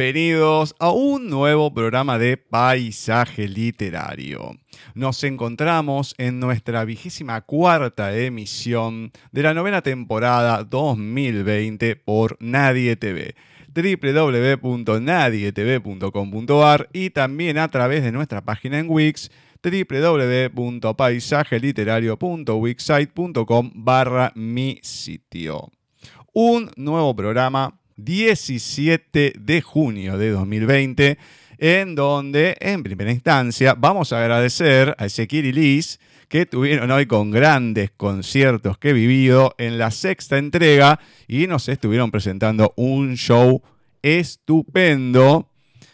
Bienvenidos a un nuevo programa de Paisaje Literario. Nos encontramos en nuestra vigésima cuarta emisión de la novena temporada 2020 por Nadie TV www.nadietv.com.ar y también a través de nuestra página en Wix www.paisajeliterario.wixsite.com barra mi sitio. Un nuevo programa 17 de junio de 2020, en donde, en primera instancia, vamos a agradecer a Ezequiel y Liz, que tuvieron hoy con grandes conciertos que he vivido en la sexta entrega y nos estuvieron presentando un show estupendo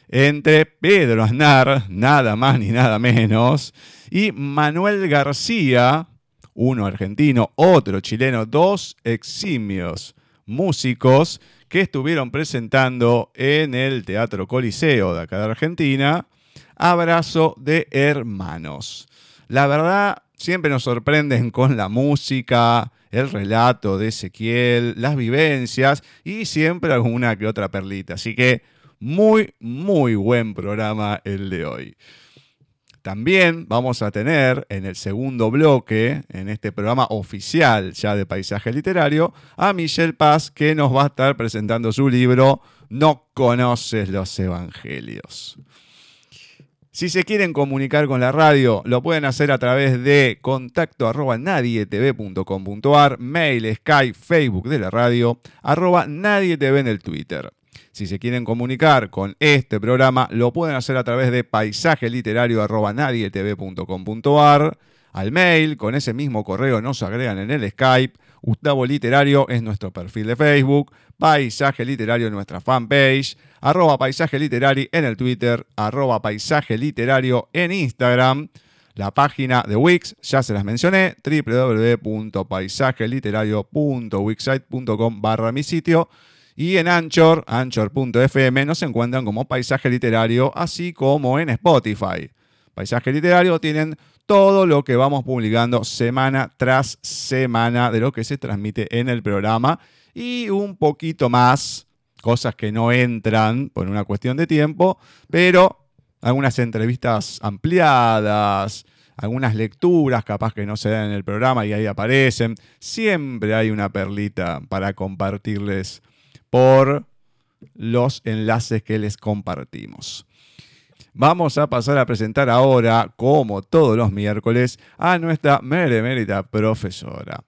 entre Pedro Aznar, nada más ni nada menos, y Manuel García, uno argentino, otro chileno, dos eximios músicos que estuvieron presentando en el Teatro Coliseo de acá de Argentina, Abrazo de Hermanos. La verdad, siempre nos sorprenden con la música, el relato de Ezequiel, las vivencias y siempre alguna que otra perlita. Así que muy, muy buen programa el de hoy. También vamos a tener en el segundo bloque, en este programa oficial ya de paisaje literario, a Michelle Paz que nos va a estar presentando su libro No conoces los evangelios. Si se quieren comunicar con la radio, lo pueden hacer a través de contacto arroba nadietv.com.ar, mail, Skype, Facebook de la radio, arroba nadietv en el Twitter. Si se quieren comunicar con este programa, lo pueden hacer a través de paisajeliterario.nadietv.com.ar, al mail, con ese mismo correo nos agregan en el Skype Gustavo Literario es nuestro perfil de Facebook, Paisaje Literario en nuestra fanpage, arroba Paisaje Literario en el Twitter, arroba Paisaje Literario en Instagram. La página de Wix, ya se las mencioné, www.paisajeliterario.wixsite.com barra mi sitio. Y en Anchor, anchor.fm, nos encuentran como Paisaje Literario, así como en Spotify. Paisaje Literario tienen todo lo que vamos publicando semana tras semana de lo que se transmite en el programa y un poquito más, cosas que no entran por una cuestión de tiempo, pero algunas entrevistas ampliadas, algunas lecturas capaz que no se dan en el programa y ahí aparecen. Siempre hay una perlita para compartirles por los enlaces que les compartimos. Vamos a pasar a presentar ahora, como todos los miércoles, a nuestra meremérita profesora.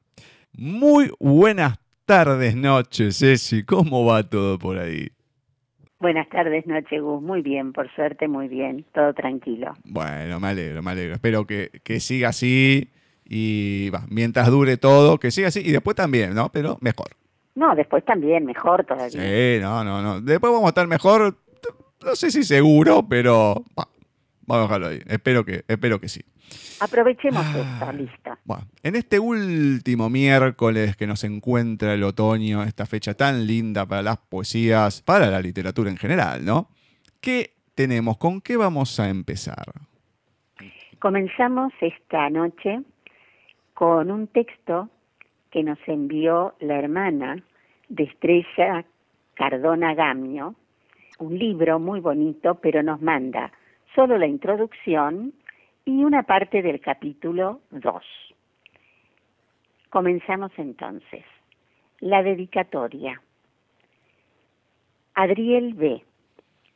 Muy buenas tardes, noches, Ceci. ¿Cómo va todo por ahí? Buenas tardes, noche Gus. Muy bien, por suerte, muy bien. Todo tranquilo. Bueno, me alegro, me alegro. Espero que, que siga así y mientras dure todo, que siga así y después también, ¿no? Pero mejor. No, después también, mejor todavía. Sí, no, no, no. Después vamos a estar mejor, no sé si seguro, pero vamos a dejarlo ahí. Espero que, espero que sí. Aprovechemos ah, esta lista. Bueno, en este último miércoles que nos encuentra el otoño, esta fecha tan linda para las poesías, para la literatura en general, ¿no? ¿Qué tenemos? ¿Con qué vamos a empezar? Comenzamos esta noche con un texto que nos envió la hermana de Estrella Cardona Gamio, un libro muy bonito, pero nos manda solo la introducción y una parte del capítulo 2. Comenzamos entonces. La dedicatoria. Adriel B.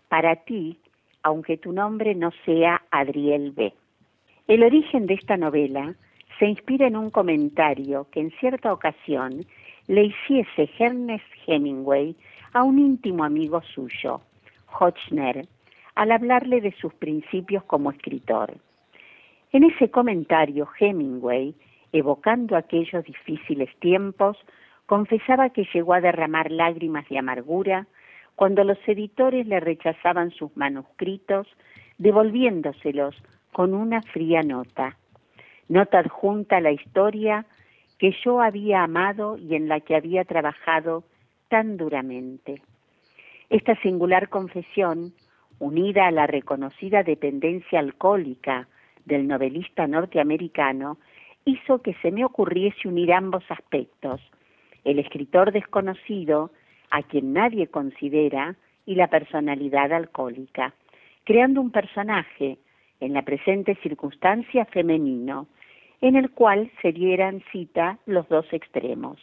Para ti, aunque tu nombre no sea Adriel B. El origen de esta novela se inspira en un comentario que en cierta ocasión le hiciese Ernest Hemingway a un íntimo amigo suyo, Hochner, al hablarle de sus principios como escritor. En ese comentario, Hemingway, evocando aquellos difíciles tiempos, confesaba que llegó a derramar lágrimas de amargura cuando los editores le rechazaban sus manuscritos, devolviéndoselos con una fría nota. Nota adjunta la historia que yo había amado y en la que había trabajado tan duramente. Esta singular confesión, unida a la reconocida dependencia alcohólica del novelista norteamericano hizo que se me ocurriese unir ambos aspectos, el escritor desconocido, a quien nadie considera, y la personalidad alcohólica, creando un personaje, en la presente circunstancia femenino, en el cual se dieran cita los dos extremos.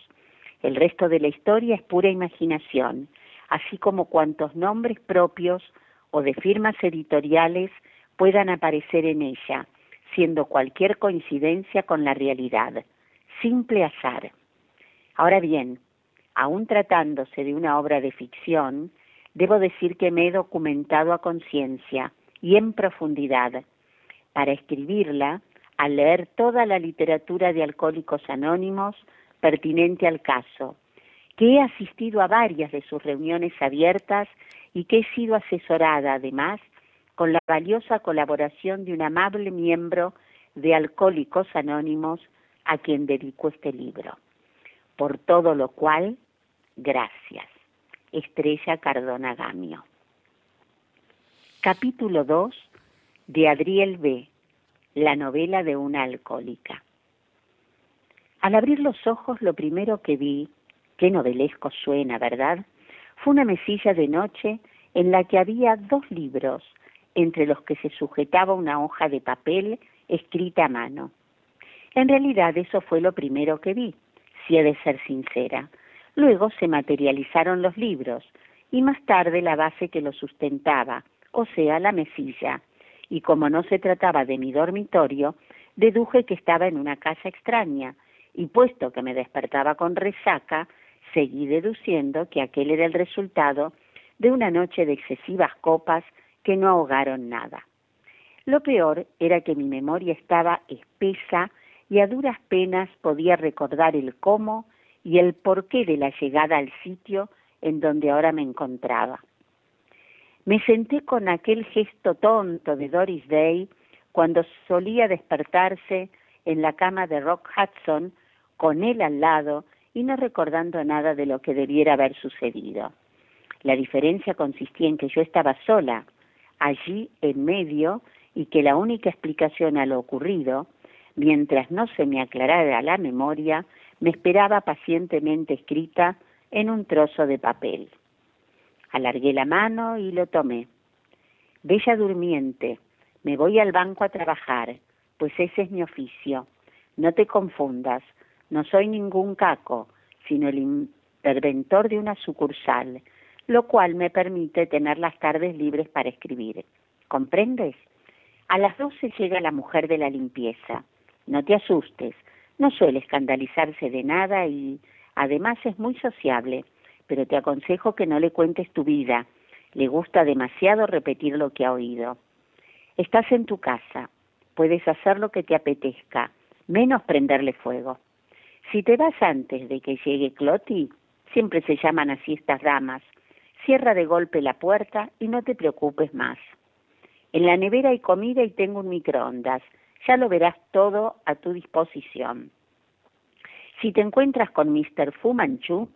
El resto de la historia es pura imaginación, así como cuantos nombres propios o de firmas editoriales puedan aparecer en ella, siendo cualquier coincidencia con la realidad, simple azar. Ahora bien, aun tratándose de una obra de ficción, debo decir que me he documentado a conciencia y en profundidad. Para escribirla, al leer toda la literatura de Alcohólicos Anónimos pertinente al caso, que he asistido a varias de sus reuniones abiertas y que he sido asesorada además con la valiosa colaboración de un amable miembro de Alcohólicos Anónimos a quien dedico este libro. Por todo lo cual, gracias. Estrella Cardona Gamio. Capítulo 2 de Adriel B., la novela de una alcohólica. Al abrir los ojos lo primero que vi, qué novelesco suena, ¿verdad? Fue una mesilla de noche en la que había dos libros entre los que se sujetaba una hoja de papel escrita a mano. En realidad eso fue lo primero que vi, si he de ser sincera. Luego se materializaron los libros y más tarde la base que los sustentaba, o sea, la mesilla. Y como no se trataba de mi dormitorio, deduje que estaba en una casa extraña, y puesto que me despertaba con resaca, seguí deduciendo que aquel era el resultado de una noche de excesivas copas que no ahogaron nada. Lo peor era que mi memoria estaba espesa y a duras penas podía recordar el cómo y el porqué de la llegada al sitio en donde ahora me encontraba. Me senté con aquel gesto tonto de Doris Day cuando solía despertarse en la cama de Rock Hudson con él al lado y no recordando nada de lo que debiera haber sucedido. La diferencia consistía en que yo estaba sola, allí en medio, y que la única explicación a lo ocurrido, mientras no se me aclarara la memoria, me esperaba pacientemente escrita en un trozo de papel. Alargué la mano y lo tomé. Bella durmiente, me voy al banco a trabajar, pues ese es mi oficio. No te confundas, no soy ningún caco, sino el interventor de una sucursal, lo cual me permite tener las tardes libres para escribir. ¿Comprendes? A las doce llega la mujer de la limpieza. No te asustes, no suele escandalizarse de nada y además es muy sociable, pero te aconsejo que no le cuentes tu vida. Le gusta demasiado repetir lo que ha oído. Estás en tu casa, puedes hacer lo que te apetezca, menos prenderle fuego. Si te vas antes de que llegue Cloti, siempre se llaman así estas damas, cierra de golpe la puerta y no te preocupes más. En la nevera hay comida y tengo un microondas. Ya lo verás todo a tu disposición. Si te encuentras con Mr. Fu Manchu,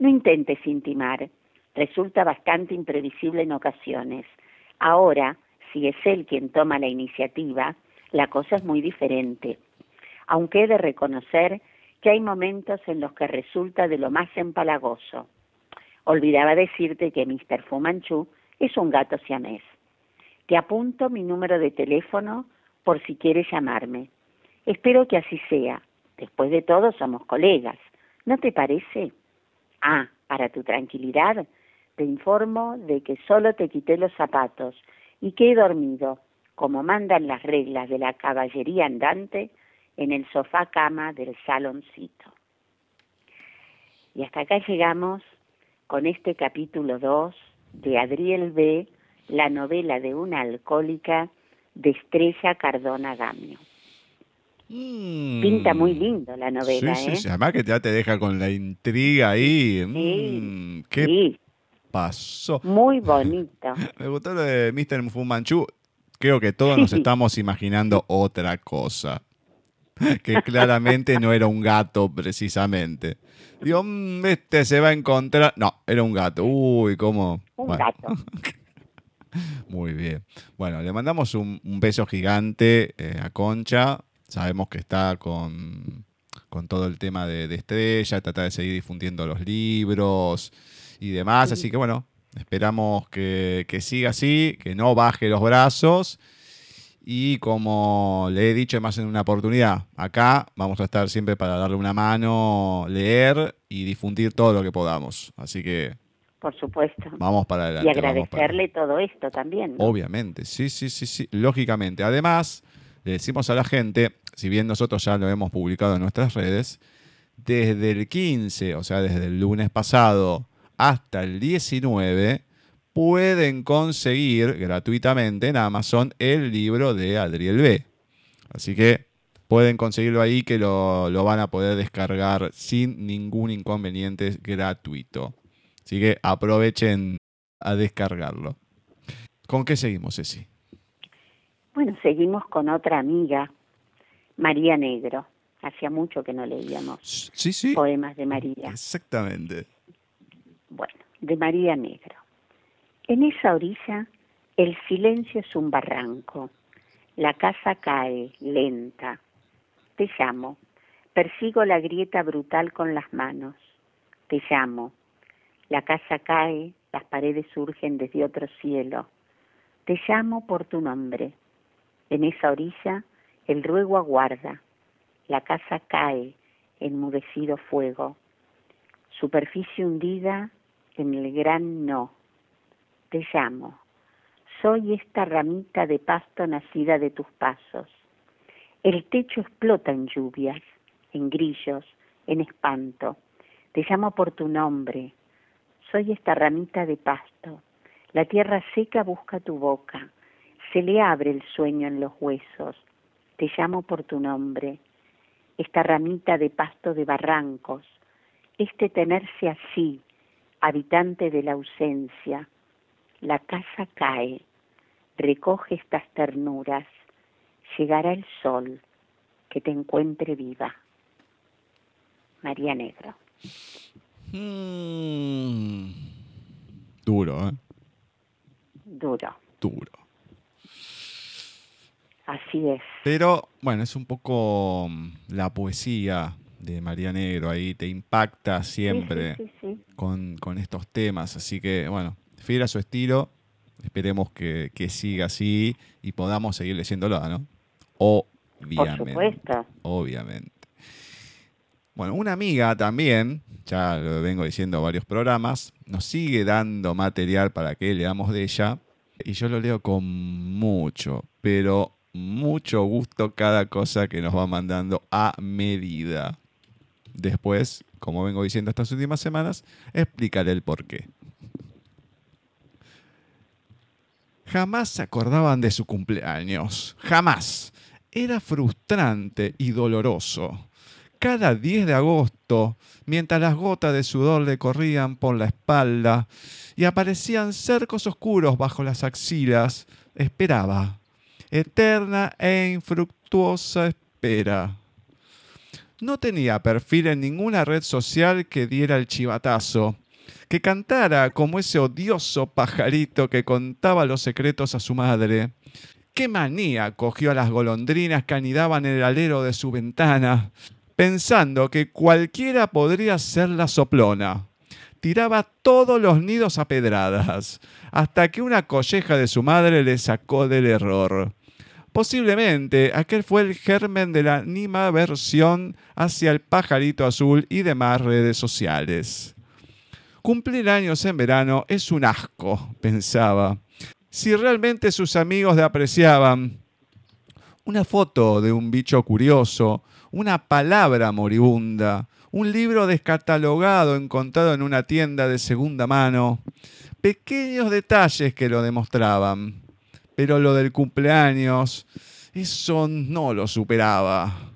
no intentes intimar. Resulta bastante imprevisible en ocasiones. Ahora, si es él quien toma la iniciativa, la cosa es muy diferente. Aunque he de reconocer que hay momentos en los que resulta de lo más empalagoso. Olvidaba decirte que Mr. Fu Manchu es un gato siamés. Te apunto mi número de teléfono por si quieres llamarme. Espero que así sea. Después de todo somos colegas. ¿No te parece? Ah, para tu tranquilidad, te informo de que solo te quité los zapatos y que he dormido, como mandan las reglas de la caballería andante, en el sofá cama del saloncito. Y hasta acá llegamos con este capítulo 2 de Adriel B., la novela de una alcohólica de Estrella Cardona Gamio. Mm. Pinta muy lindo la novela, sí, ¿eh? Sí, además que ya te deja con la intriga ahí. Mm, ¿Qué pasó? muy bonito. Me gustó lo de Mr. Fu Manchu. Creo que todos nos estamos imaginando otra cosa. Que claramente no era un gato precisamente. Digo, "Mm, este se va a encontrar. No, era un gato. Uy, cómo. Un Bueno, gato. Muy bien. Bueno, le mandamos un, un beso gigante eh, a Concha. Sabemos que está con, con todo el tema de, de Estrella, trata de seguir difundiendo los libros y demás. Así que bueno, esperamos que, que siga así, que no baje los brazos. Y como le he dicho más en una oportunidad, acá vamos a estar siempre para darle una mano, leer y difundir todo lo que podamos. Así que Por supuesto. vamos para adelante. Y para- agradecerle todo esto también. ¿no? Obviamente, sí, sí, sí, sí, lógicamente. Además, le decimos a la gente, si bien nosotros ya lo hemos publicado en nuestras redes, desde el 15, o sea, desde el lunes pasado hasta el 19, pueden conseguir gratuitamente en Amazon el libro de Adriel B. Así que pueden conseguirlo ahí que lo, van a poder descargar sin ningún inconveniente gratuito. Así que aprovechen a descargarlo. ¿Con qué seguimos, Ceci? Bueno, seguimos con otra amiga, María Negro. Hacía mucho que no leíamos Sí, sí. poemas de María. Exactamente. Bueno, de María Negro. En esa orilla el silencio es un barranco. La casa cae, lenta. Te llamo. Persigo la grieta brutal con las manos. Te llamo. La casa cae, las paredes surgen desde otro cielo. Te llamo por tu nombre. En esa orilla el ruego aguarda. La casa cae, enmudecido fuego. Superficie hundida en el gran no. Te llamo. Soy esta ramita de pasto nacida de tus pasos. El techo explota en lluvias, en grillos, en espanto. Te llamo por tu nombre. Soy esta ramita de pasto. La tierra seca busca tu boca. Se le abre el sueño en los huesos. Te llamo por tu nombre. Esta ramita de pasto de barrancos. este tenerse así, habitante de la ausencia, la casa cae, recoge estas ternuras, llegará el sol que te encuentre viva. María Negro. Mm. Duro, ¿eh? Duro. Duro. Así es. Pero bueno, es un poco mm, la poesía de María Negro ahí, te impacta siempre Sí, sí, sí, sí. Con, con estos temas. Así que bueno, fiel a su estilo, esperemos que, que siga así y podamos seguir leyéndolo, ¿no? Por Obviamente. supuesto. Obviamente. Bueno, una amiga también, ya lo vengo diciendo en varios programas, nos sigue dando material para que leamos de ella. Y yo lo leo con mucho, pero mucho gusto cada cosa que nos va mandando a medida. Después, como vengo diciendo estas últimas semanas, explicaré el por qué. Jamás se acordaban de su cumpleaños. Jamás. Era frustrante y doloroso. Cada 10 de agosto, mientras las gotas de sudor le corrían por la espalda y aparecían cercos oscuros bajo las axilas, esperaba. Eterna e infructuosa espera. No tenía perfil en ninguna red social que diera el chivatazo, que cantara como ese odioso pajarito que contaba los secretos a su madre. ¿Qué manía cogió a las golondrinas que anidaban en el alero de su ventana, pensando que cualquiera podría ser la soplona? Tiraba todos los nidos a pedradas, hasta que una colleja de su madre le sacó del error. Posiblemente aquel fue el germen de la animaversión hacia el pajarito azul y demás redes sociales. Cumplir años en verano es un asco, pensaba. Si realmente sus amigos le apreciaban, una foto de un bicho curioso, una palabra moribunda, un libro descatalogado encontrado en una tienda de segunda mano, pequeños detalles que lo demostraban. Pero lo del cumpleaños, eso no lo superaba.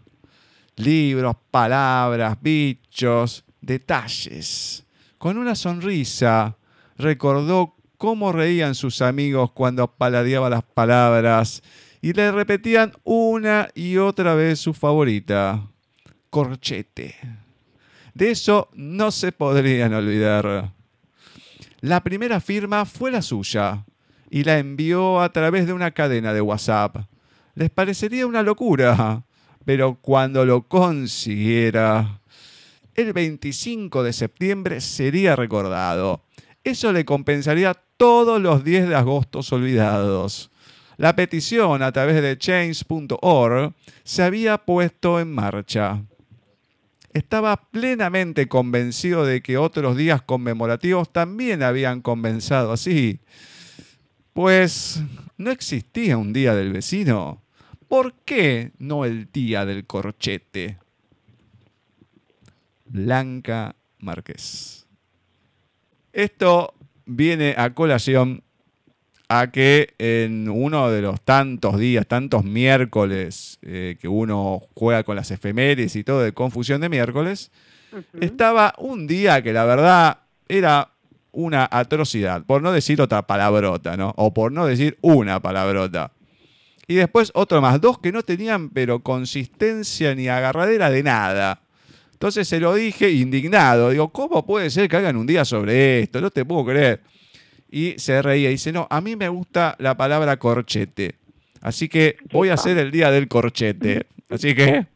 Libros, palabras, bichos, detalles. Con una sonrisa recordó cómo reían sus amigos cuando paladeaba las palabras y le repetían una y otra vez su favorita, corchete. De eso no se podrían olvidar. La primera firma fue la suya y la envió a través de una cadena de WhatsApp. Les parecería una locura, pero cuando lo consiguiera, el 25 de septiembre sería recordado. Eso le compensaría todos los 10 de agosto olvidados. La petición a través de change.org se había puesto en marcha. Estaba plenamente convencido de que otros días conmemorativos también habían comenzado así. Pues no existía un día del vecino. ¿Por qué no el día del corchete? Blanca Márquez. Esto viene a colación a que en uno de los tantos días, tantos miércoles eh, que uno juega con las efemérides y todo de confusión de miércoles, estaba un día que la verdad era una atrocidad, por no decir otra palabrota, ¿no? O por no decir una palabrota. Y después otro más, dos que no tenían pero consistencia ni agarradera de nada. Entonces se lo dije indignado, digo, ¿cómo puede ser que hagan un día sobre esto? No te puedo creer. Y se reía y dice, no, a mí me gusta la palabra corchete. Así que voy a hacer el día del corchete. Así que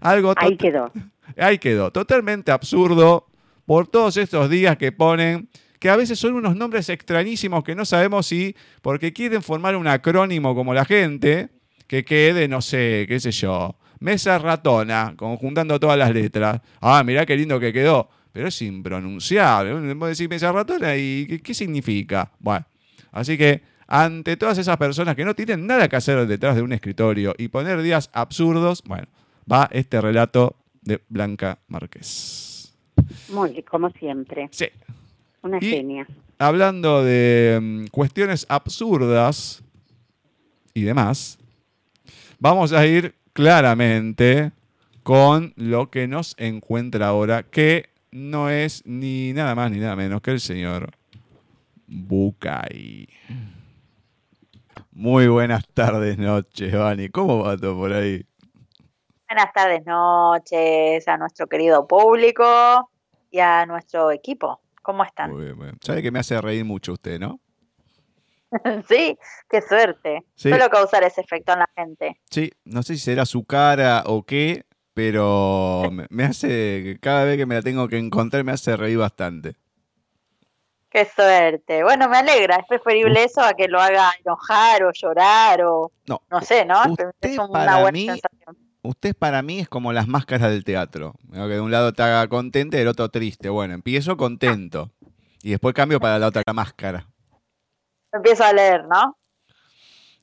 algo Ahí quedó. Ahí quedó. Totalmente absurdo por todos estos días que ponen, que a veces son unos nombres extrañísimos que no sabemos si, porque quieren formar un acrónimo como la gente, que quede, no sé, qué sé yo, mesa ratona, conjuntando todas las letras. Ah, mirá qué lindo que quedó. Pero es impronunciable. Vos decís mesa ratona y ¿qué, qué significa? Bueno, así que ante todas esas personas que no tienen nada que hacer detrás de un escritorio y poner días absurdos, bueno, va este relato de Blanca Márquez. Muy bien, como siempre. Sí. Una Y- genia. Hablando de mm, cuestiones absurdas y demás, vamos a ir claramente con lo que nos encuentra ahora, que no es ni nada más ni nada menos que el señor Bucay. Muy buenas tardes, noches, Vani. ¿Cómo va todo por ahí? Buenas tardes, noches a nuestro querido público y a nuestro equipo. ¿Cómo están? Muy bien, muy bien. Sabe que me hace reír mucho usted, ¿no? sí, qué suerte. Sí. Suelo causar ese efecto en la gente. Sí, no sé si será su cara o qué, pero me- hace, cada vez que me la tengo que encontrar, me hace reír bastante. Qué suerte. Bueno, me alegra. Es preferible eso a que lo haga enojar o llorar o No, no sé, ¿no? usted es una para buena mí- sensación. Usted para mí es como las máscaras del teatro. ¿no? Que de un lado te haga contento y del otro triste. Bueno, empiezo contento. Y después cambio para la otra máscara. Empiezo a leer, ¿no?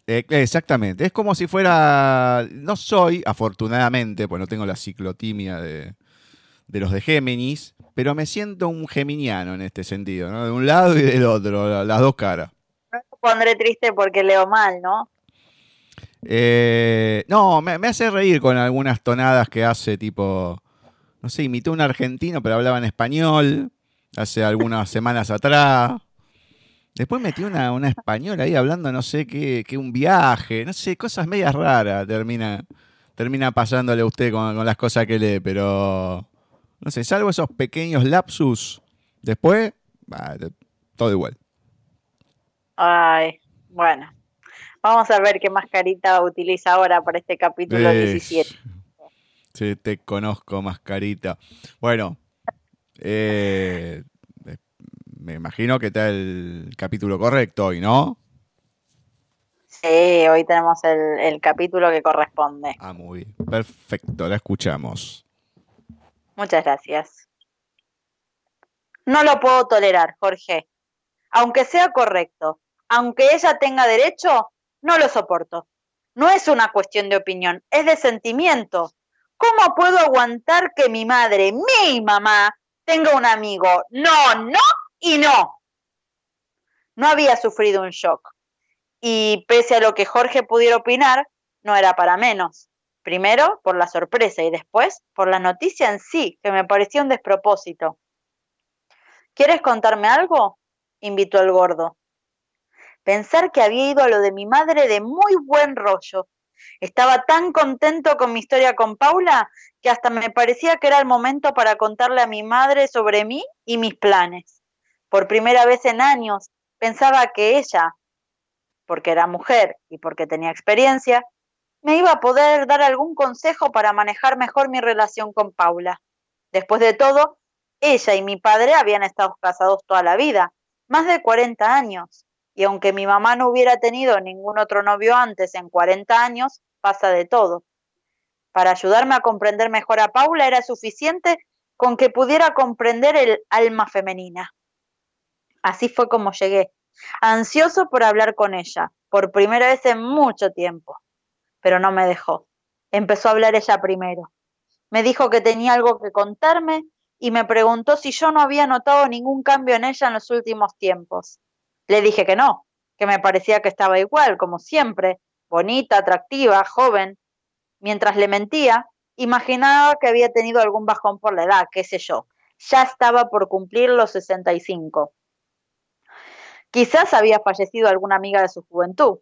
Eh, exactamente. Es como si fuera. No soy, afortunadamente, pues no tengo la ciclotimia de, de los de Géminis, pero me siento un geminiano en este sentido, ¿no? De un lado y del otro, la- las dos caras. No me pondré triste porque leo mal, ¿no? Eh, no, me, hace reír con algunas tonadas que hace, tipo. No sé, imitó a un argentino, pero hablaba en español hace algunas semanas atrás. Después metió una, una española ahí hablando, no sé qué, que un viaje, no sé, cosas medias raras termina, termina pasándole a usted con, las cosas que lee, pero no sé, salvo esos pequeños lapsus, después, bah, todo igual. Ay, bueno. Vamos a ver qué mascarita utiliza ahora para este capítulo Eh, 17. Sí, te conozco, mascarita. Bueno, eh, eh, me imagino que está el capítulo correcto hoy, ¿no? Sí, hoy tenemos el, el capítulo que corresponde. Ah, muy bien. Perfecto, la escuchamos. Muchas gracias. No lo puedo tolerar, Jorge. Aunque sea correcto, aunque ella tenga derecho, no lo soporto. No es una cuestión de opinión, es de sentimiento. ¿Cómo puedo aguantar que mi madre, mi mamá, tenga un amigo? No, no y no. No había sufrido un shock. Y pese a lo que Jorge pudiera opinar, no era para menos. Primero por la sorpresa y después por la noticia en sí, que me pareció un despropósito. ¿Quieres contarme algo? invitó el gordo. Pensar que había ido a lo de mi madre de muy buen rollo. Estaba tan contento con mi historia con Paula que hasta me parecía que era el momento para contarle a mi madre sobre mí y mis planes. Por primera vez en años pensaba que ella, porque era mujer y porque tenía experiencia, me iba a poder dar algún consejo para manejar mejor mi relación con Paula. Después de todo, ella y mi padre habían estado casados toda la vida, más de 40 años, y aunque mi mamá no hubiera tenido ningún otro novio antes en 40 años, pasa de todo. Para ayudarme a comprender mejor a Paula era suficiente con que pudiera comprender el alma femenina. Así fue como llegué, ansioso por hablar con ella, por primera vez en mucho tiempo pero no me dejó. Empezó a hablar ella primero. Me dijo que tenía algo que contarme y me preguntó si yo no había notado ningún cambio en ella en los últimos tiempos. Le dije que no, que me parecía que estaba igual, como siempre, bonita, atractiva, joven. Mientras le mentía, imaginaba que había tenido algún bajón por la edad, qué sé yo. Ya estaba por cumplir los 65. Quizás había fallecido alguna amiga de su juventud,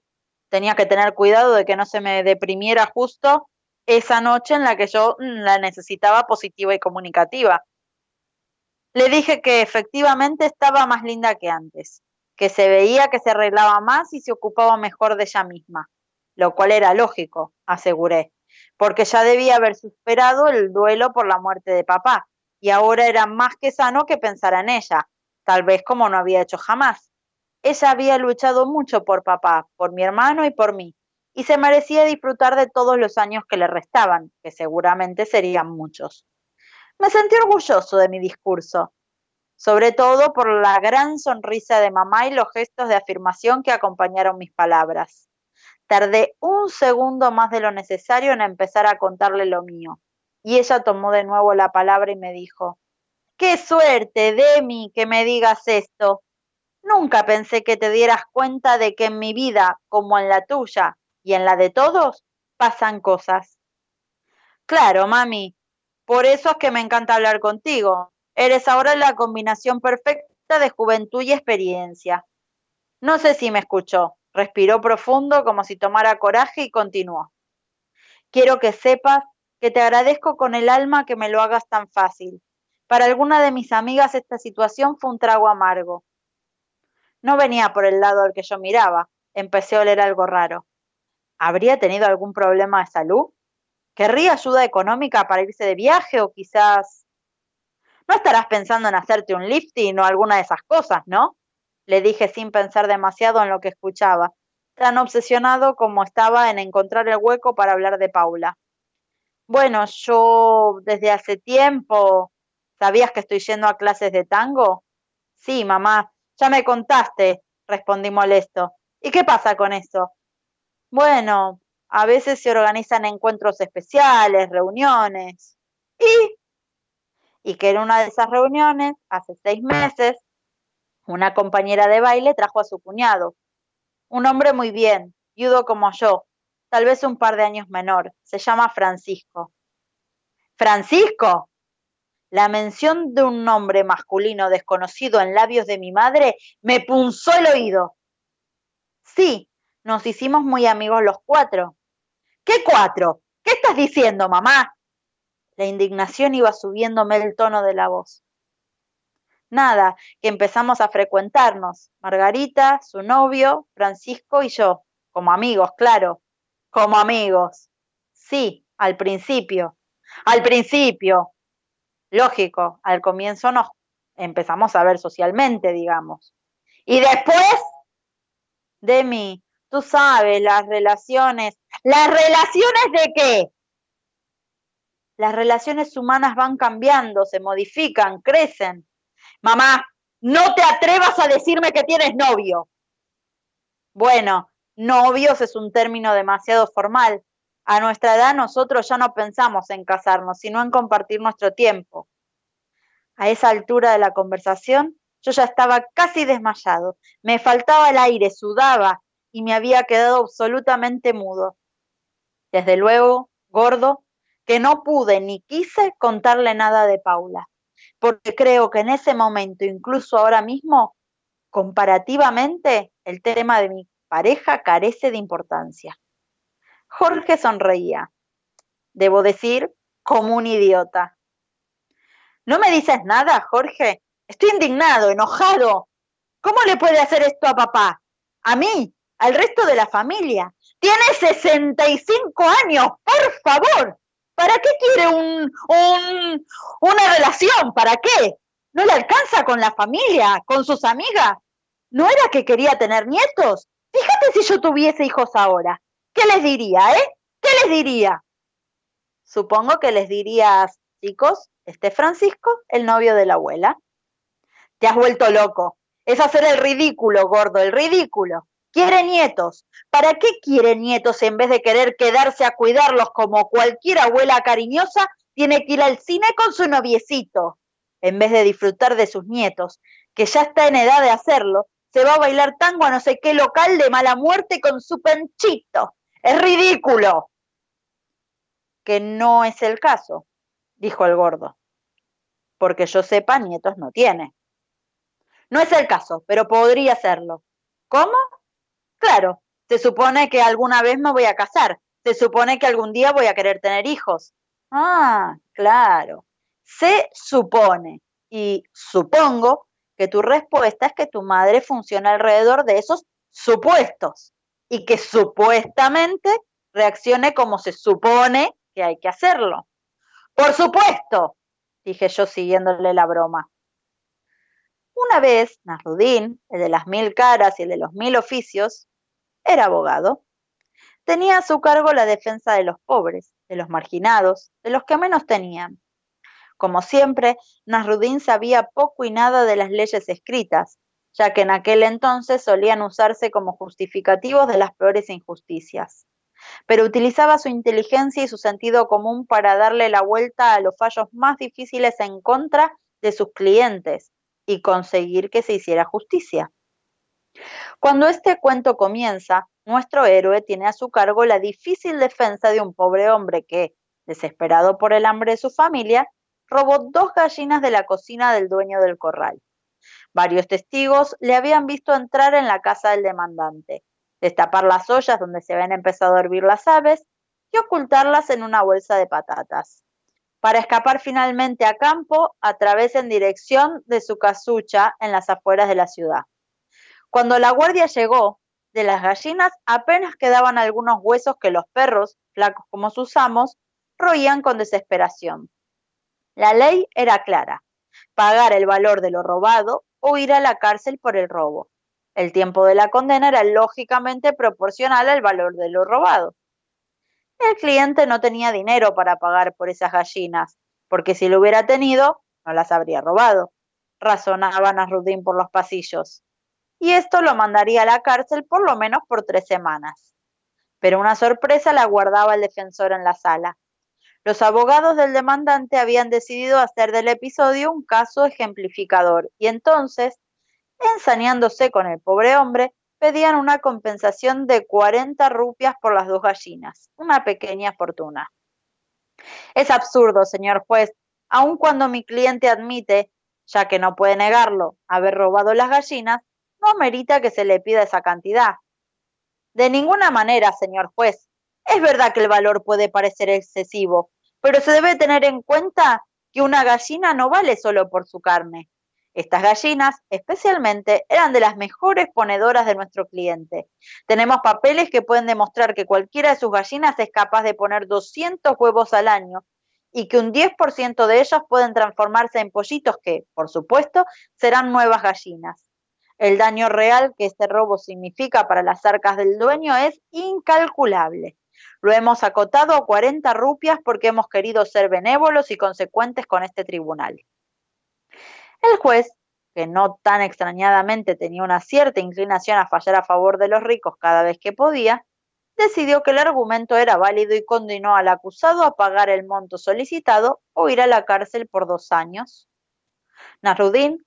tenía que tener cuidado de que no se me deprimiera justo esa noche en la que yo mm, la necesitaba positiva y comunicativa. Le dije que efectivamente estaba más linda que antes, que se veía que se arreglaba más y se ocupaba mejor de ella misma, lo cual era lógico, aseguré, porque ya debía haber superado el duelo por la muerte de papá, y ahora era más que sano que pensara en ella, tal vez como no había hecho jamás. Ella había luchado mucho por papá, por mi hermano y por mí, y se merecía disfrutar de todos los años que le restaban, que seguramente serían muchos. Me sentí orgulloso de mi discurso, sobre todo por la gran sonrisa de mamá y los gestos de afirmación que acompañaron mis palabras. Tardé un segundo más de lo necesario en empezar a contarle lo mío, y ella tomó de nuevo la palabra y me dijo, ¡Qué suerte, Demi, que me digas esto! Nunca pensé que te dieras cuenta de que en mi vida, como en la tuya y en la de todos, pasan cosas. Claro, mami, por eso es que me encanta hablar contigo. Eres ahora la combinación perfecta de juventud y experiencia. No sé si me escuchó. Respiró profundo como si tomara coraje y continuó. Quiero que sepas que te agradezco con el alma que me lo hagas tan fácil. Para alguna de mis amigas esta situación fue un trago amargo. No venía por el lado al que yo miraba. Empecé a oler algo raro. ¿Habría tenido algún problema de salud? ¿Querría ayuda económica para irse de viaje o quizás... No estarás pensando en hacerte un lifting o alguna de esas cosas, ¿no? Le dije sin pensar demasiado en lo que escuchaba, tan obsesionado como estaba en encontrar el hueco para hablar de Paula. Bueno, yo desde hace tiempo... ¿Sabías que estoy yendo a clases de tango? Sí, mamá, ya me contaste, respondí molesto. ¿Y qué pasa con eso? Bueno, a veces se organizan encuentros especiales, reuniones. Y, y que en una de esas reuniones, hace seis meses, una compañera de baile trajo a su cuñado. Un hombre muy bien, viudo como yo, tal vez un par de años menor. Se llama Francisco. Francisco. La mención de un nombre masculino desconocido en labios de mi madre me punzó el oído. Sí, nos hicimos muy amigos los cuatro. ¿Qué cuatro? ¿Qué estás diciendo, mamá? La indignación iba subiéndome el tono de la voz. Nada, que empezamos a frecuentarnos, Margarita, su novio, Francisco y yo, como amigos, claro, como amigos. Sí, al principio. Al principio. Lógico, al comienzo nos empezamos a ver socialmente, digamos. Y después, de mí, Tú sabes, las relaciones. ¿Las relaciones de qué? Las relaciones humanas van cambiando, se modifican, crecen. Mamá, no te atrevas a decirme que tienes novio. Bueno, novios es un término demasiado formal. A nuestra edad nosotros ya no pensamos en casarnos, sino en compartir nuestro tiempo. A esa altura de la conversación, yo ya estaba casi desmayado. Me faltaba el aire, sudaba, y me había quedado absolutamente mudo. Desde luego, gordo, que no pude ni quise contarle nada de Paula, porque creo que en ese momento, incluso ahora mismo, comparativamente, el tema de mi pareja carece de importancia. Jorge sonreía. Debo decir, como un idiota. ¿No me dices nada, Jorge? Estoy indignado, enojado. ¿Cómo le puede hacer esto a papá? A mí, al resto de la familia. Tiene 65 años, por favor. ¿Para qué quiere un, una relación? ¿Para qué? ¿No le alcanza con la familia, con sus amigas? ¿No era que quería tener nietos? Fíjate si yo tuviese hijos ahora. ¿Qué les diría, eh? ¿Qué les diría? Supongo que les dirías, chicos, este Francisco, el novio de la abuela. Te has vuelto loco. Es hacer el ridículo, gordo, el ridículo. Quiere nietos. ¿Para qué quiere nietos en vez de querer quedarse a cuidarlos como cualquier abuela cariñosa? Tiene que ir al cine con su noviecito. En vez de disfrutar de sus nietos, que ya está en edad de hacerlo, se va a bailar tango a no sé qué local de mala muerte con su penchito. Es ridículo. Que no es el caso, dijo el gordo. Porque yo sepa, nietos no tiene. No es el caso, pero podría serlo. ¿Cómo? Claro, se supone que alguna vez me voy a casar, se supone que algún día voy a querer tener hijos. Ah, claro. Se supone y supongo que tu respuesta es que tu madre funciona alrededor de esos supuestos y que supuestamente reaccione como se supone que hay que hacerlo. Por supuesto, dije yo siguiéndole la broma. Una vez, Nasrudín, el de las mil caras y el de los mil oficios, era abogado. Tenía a su cargo la defensa de los pobres, de los marginados, de los que menos tenían. Como siempre, Nasrudín sabía poco y nada de las leyes escritas, ya que en aquel entonces solían usarse como justificativos de las peores injusticias. Pero utilizaba su inteligencia y su sentido común para darle la vuelta a los fallos más difíciles en contra de sus clientes y conseguir que se hiciera justicia. Cuando este cuento comienza, nuestro héroe tiene a su cargo la difícil defensa de un pobre hombre que, desesperado por el hambre de su familia, robó dos gallinas de la cocina del dueño del corral. Varios testigos le habían visto entrar en la casa del demandante, destapar las ollas donde se habían empezado a hervir las aves y ocultarlas en una bolsa de patatas. Para escapar finalmente a campo, a través en dirección de su casucha en las afueras de la ciudad. Cuando la guardia llegó, de las gallinas apenas quedaban algunos huesos que los perros, flacos como sus amos, roían con desesperación. La ley era clara, pagar el valor de lo robado o ir a la cárcel por el robo. El tiempo de la condena era lógicamente proporcional al valor de lo robado. El cliente no tenía dinero para pagar por esas gallinas, porque si lo hubiera tenido, no las habría robado, razonaba Nasruddin por los pasillos. Y esto lo mandaría a la cárcel por lo menos por tres semanas. Pero una sorpresa la guardaba el defensor en la sala. Los abogados del demandante habían decidido hacer del episodio un caso ejemplificador y entonces, ensañándose con el pobre hombre, pedían una compensación de 40 rupias por las dos gallinas, una pequeña fortuna. Es absurdo, señor juez, aun cuando mi cliente admite, ya que no puede negarlo, haber robado las gallinas, no merita que se le pida esa cantidad. De ninguna manera, señor juez. Es verdad que el valor puede parecer excesivo, pero se debe tener en cuenta que una gallina no vale solo por su carne. Estas gallinas, especialmente, eran de las mejores ponedoras de nuestro cliente. Tenemos papeles que pueden demostrar que cualquiera de sus gallinas es capaz de poner 200 huevos al año y que un 10% de ellos pueden transformarse en pollitos que, por supuesto, serán nuevas gallinas. El daño real que este robo significa para las arcas del dueño es incalculable. Lo hemos acotado a 40 rupias porque hemos querido ser benévolos y consecuentes con este tribunal. El juez, que no tan extrañadamente tenía una cierta inclinación a fallar a favor de los ricos cada vez que podía, decidió que el argumento era válido y condenó al acusado a pagar el monto solicitado o ir a la cárcel por dos años. Nasruddin,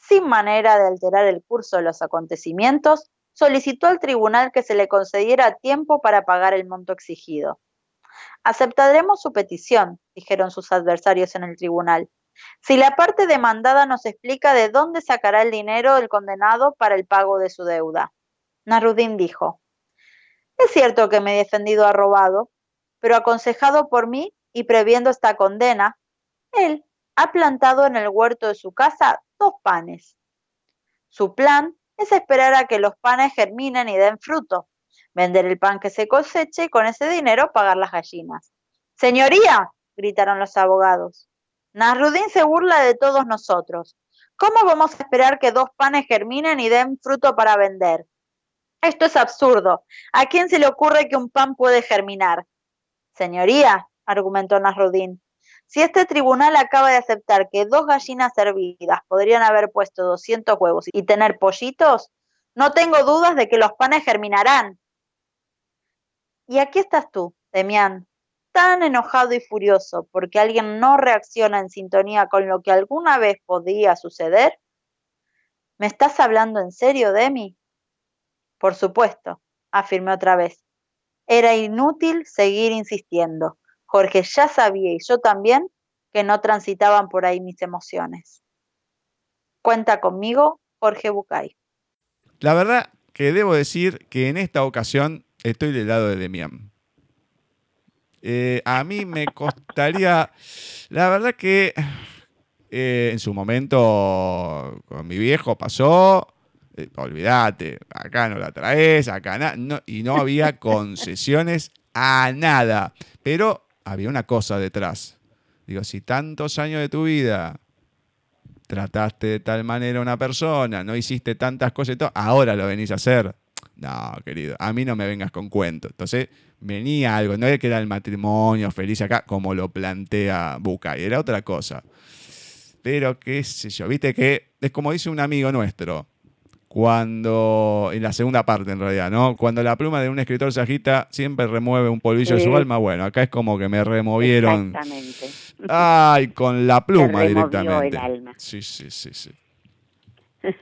sin manera de alterar el curso de los acontecimientos, solicitó al tribunal que se le concediera tiempo para pagar el monto exigido. Aceptaremos su petición, dijeron sus adversarios en el tribunal, si la parte demandada nos explica de dónde sacará el dinero el condenado para el pago de su deuda. Narudín dijo, es cierto que mi defendido ha robado, pero aconsejado por mí y previendo esta condena, él ha plantado en el huerto de su casa dos panes. Su plan es esperar a que los panes germinen y den fruto, vender el pan que se coseche y con ese dinero pagar las gallinas. Señoría, gritaron los abogados, Nasrudin se burla de todos nosotros. ¿Cómo vamos a esperar que dos panes germinen y den fruto para vender? Esto es absurdo. ¿A quién se le ocurre que un pan puede germinar? Señoría, argumentó Nasrudin, si este tribunal acaba de aceptar que dos gallinas hervidas podrían haber puesto 200 huevos y tener pollitos, no tengo dudas de que los panes germinarán. Y aquí estás tú, Demián, tan enojado y furioso porque alguien no reacciona en sintonía con lo que alguna vez podía suceder? ¿Me estás hablando en serio, Demi? Por supuesto, afirmé otra vez. Era inútil seguir insistiendo. Jorge ya sabía y yo también que no transitaban por ahí mis emociones. Cuenta conmigo, Jorge Bucay. La verdad que debo decir que en esta ocasión estoy del lado de Demián. Eh, a mí me costaría, la verdad que eh, en su momento con mi viejo pasó, eh, olvídate, acá no la traes, acá no, y no había concesiones a nada, pero había una cosa detrás. Digo, si tantos años de tu vida trataste de tal manera a una persona, no hiciste tantas cosas y todo, ahora lo venís a hacer. No, querido, a mí no me vengas con cuentos. Entonces, venía algo, no era que era el matrimonio feliz acá, como lo plantea Bucay, era otra cosa. Pero qué sé yo, viste que es como dice un amigo nuestro, cuando, en la segunda parte en realidad, ¿no? Cuando la pluma de un escritor se agita, siempre remueve un polvillo de su alma. Bueno, acá es como que me removieron. Exactamente. Ay, con la pluma directamente. El alma. Sí, sí, sí, sí.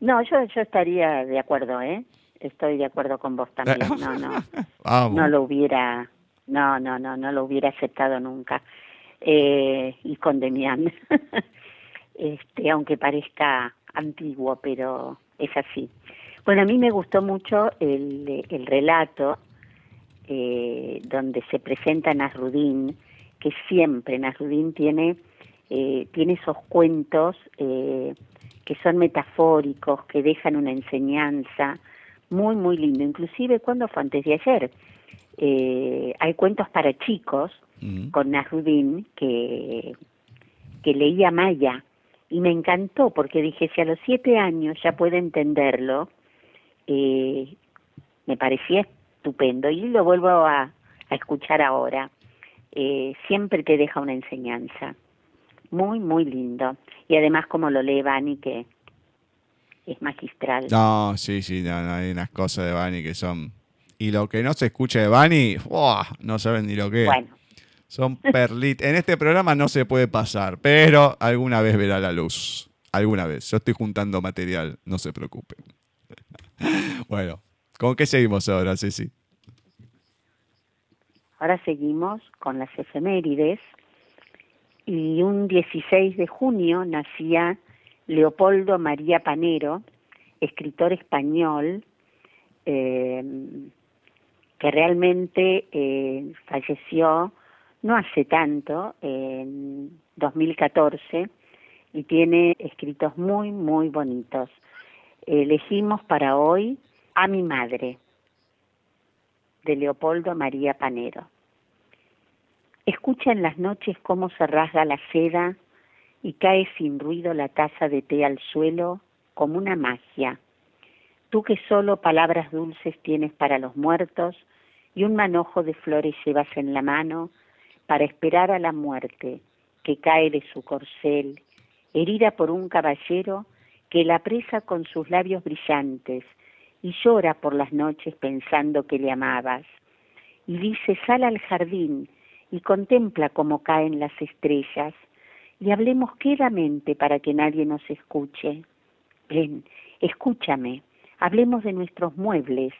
No, yo, yo estaría de acuerdo, ¿eh? estoy de acuerdo con vos también. No, no, no lo hubiera, no, no, no, no lo hubiera aceptado nunca. eh, y con Demián. este, aunque parezca antiguo, pero es así. Bueno, a mí me gustó mucho el, el relato eh, donde se presenta Nasrudín, que siempre Nasrudín tiene, eh, tiene esos cuentos eh, que son metafóricos, que dejan una enseñanza muy, muy lindo. Inclusive cuando fue antes de ayer, eh, hay cuentos para chicos con Nasrudín que, que leía Maya y me encantó porque dije, si a los siete años ya puede entenderlo, eh, me parecía estupendo y lo vuelvo a, a escuchar ahora. Eh, siempre te deja una enseñanza. Muy, muy lindo. Y además como lo lee Bani, que es magistral. No, sí, sí, no, no, hay unas cosas de Bani que son... Y lo que no se escucha de Bani, ¡buah! no saben ni lo que es. Bueno, Son perlitas. En este programa no se puede pasar, pero alguna vez verá la luz. Alguna vez. Yo estoy juntando material, no se preocupen. bueno, ¿con qué seguimos ahora, Ceci? ahora seguimos con las efemérides. Y un 16 de junio nacía Leopoldo María Panero, escritor español, eh, que realmente eh, falleció no hace tanto, en 2014, y tiene escritos muy, muy bonitos. Elegimos para hoy a mi madre, de Leopoldo María Panero. Escucha en las noches cómo se rasga la seda y cae sin ruido la taza de té al suelo como una magia. Tú que solo palabras dulces tienes para los muertos y un manojo de flores llevas en la mano para esperar a la muerte que cae de su corcel, herida por un caballero que la presa con sus labios brillantes y llora por las noches pensando que le amabas. Y dice, sal al jardín y contempla cómo caen las estrellas y hablemos quedamente para que nadie nos escuche. Ven, escúchame, hablemos de nuestros muebles.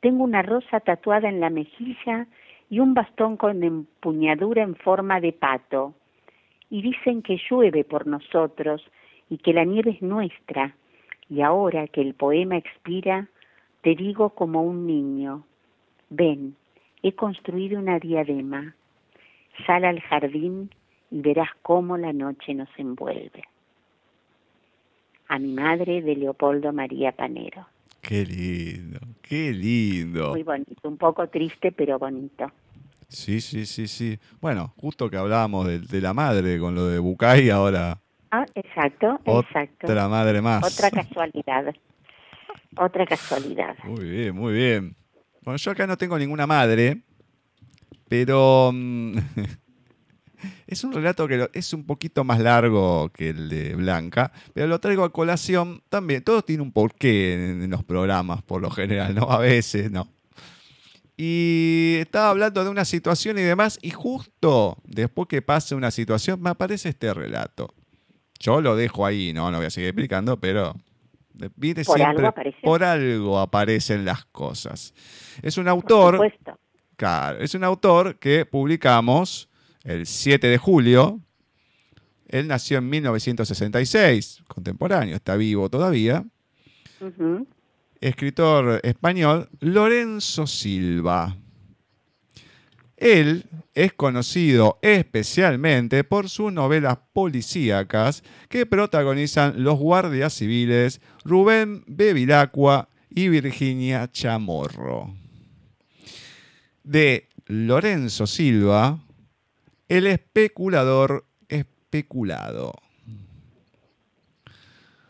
Tengo una rosa tatuada en la mejilla y un bastón con empuñadura en forma de pato. Y dicen que llueve por nosotros y que la nieve es nuestra. Y ahora que el poema expira, te digo como un niño, ven, he construido una diadema, sal al jardín y verás cómo la noche nos envuelve. A mi madre de Leopoldo María Panero. Qué lindo, qué lindo. Muy bonito, un poco triste, pero bonito. Sí, sí, sí, sí. Bueno, justo que hablábamos de, de la madre con lo de Bucay, ahora Ah, exacto, exacto. otra madre más. Otra casualidad. Otra casualidad. Muy bien, muy bien. Bueno, yo acá no tengo ninguna madre, pero mm, es un relato que es un poquito más largo que el de Blanca, pero lo traigo a colación también. Todo tiene un porqué en, los programas, por lo general, ¿no? A veces, ¿no? Y estaba hablando de una situación y demás, y justo después que pase una situación me aparece este relato. Yo lo dejo ahí, no, no voy a seguir explicando, pero viste, Por algo siempre aparece. por algo aparecen las cosas. Es un Por autor, supuesto. claro, es un autor que publicamos el 7 de julio. Él nació en 1966, contemporáneo, está vivo todavía. Escritor español Lorenzo Silva. Él es conocido especialmente por sus novelas policíacas que protagonizan los guardias civiles Rubén Bevilacqua y Virginia Chamorro. De Lorenzo Silva, el especulador especulado.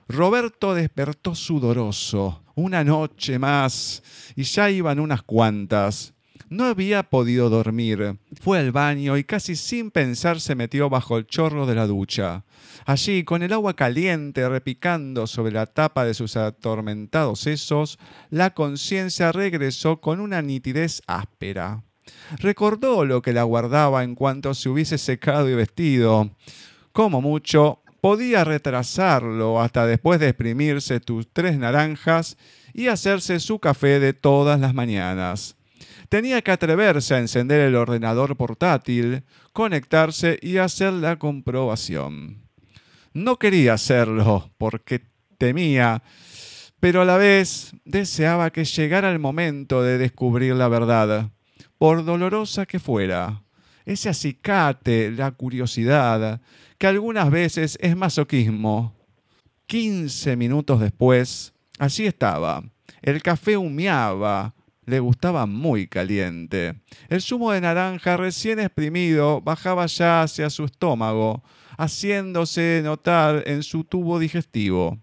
Roberto despertó sudoroso una noche más y ya iban unas cuantas. No había podido dormir. Fue al baño y casi sin pensar se metió bajo el chorro de la ducha. Allí, con el agua caliente repicando sobre la tapa de sus atormentados sesos, la conciencia regresó con una nitidez áspera. Recordó lo que la guardaba en cuanto se hubiese secado y vestido. Como mucho, podía retrasarlo hasta después de exprimirse tus tres naranjas y hacerse su café de todas las mañanas. Tenía que atreverse a encender el ordenador portátil, conectarse y hacer la comprobación. No quería hacerlo porque temía, pero a la vez deseaba que llegara el momento de descubrir la verdad, por dolorosa que fuera. Ese acicate, la curiosidad, que algunas veces es masoquismo. Quince minutos después, allí estaba. El café humeaba, le gustaba muy caliente. El zumo de naranja recién exprimido bajaba ya hacia su estómago, haciéndose notar en su tubo digestivo.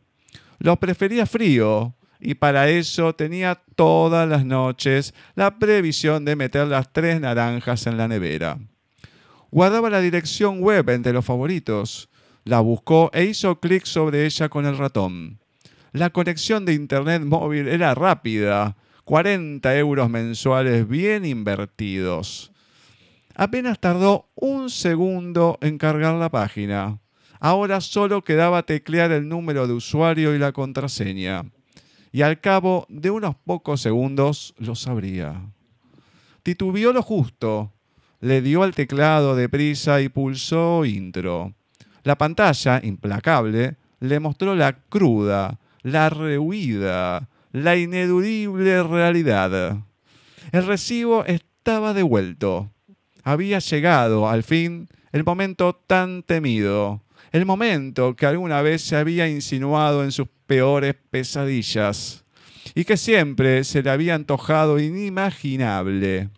Lo prefería frío, y para eso tenía todas las noches la previsión de meter las tres naranjas en la nevera. Guardaba la dirección web entre los favoritos, la buscó e hizo clic sobre ella con el ratón. La conexión de internet móvil era rápida, 40 euros mensuales bien invertidos. Apenas tardó un segundo en cargar la página. Ahora solo quedaba teclear el número de usuario y la contraseña. Y al cabo de unos pocos segundos lo sabría. Titubió lo justo, le dio al teclado deprisa y pulsó intro. La pantalla, implacable, le mostró la cruda, la rehuida, la ineludible realidad. El recibo estaba devuelto. Había llegado, al fin, el momento tan temido, el momento que alguna vez se había insinuado en sus peores pesadillas y que siempre se le había antojado inimaginable.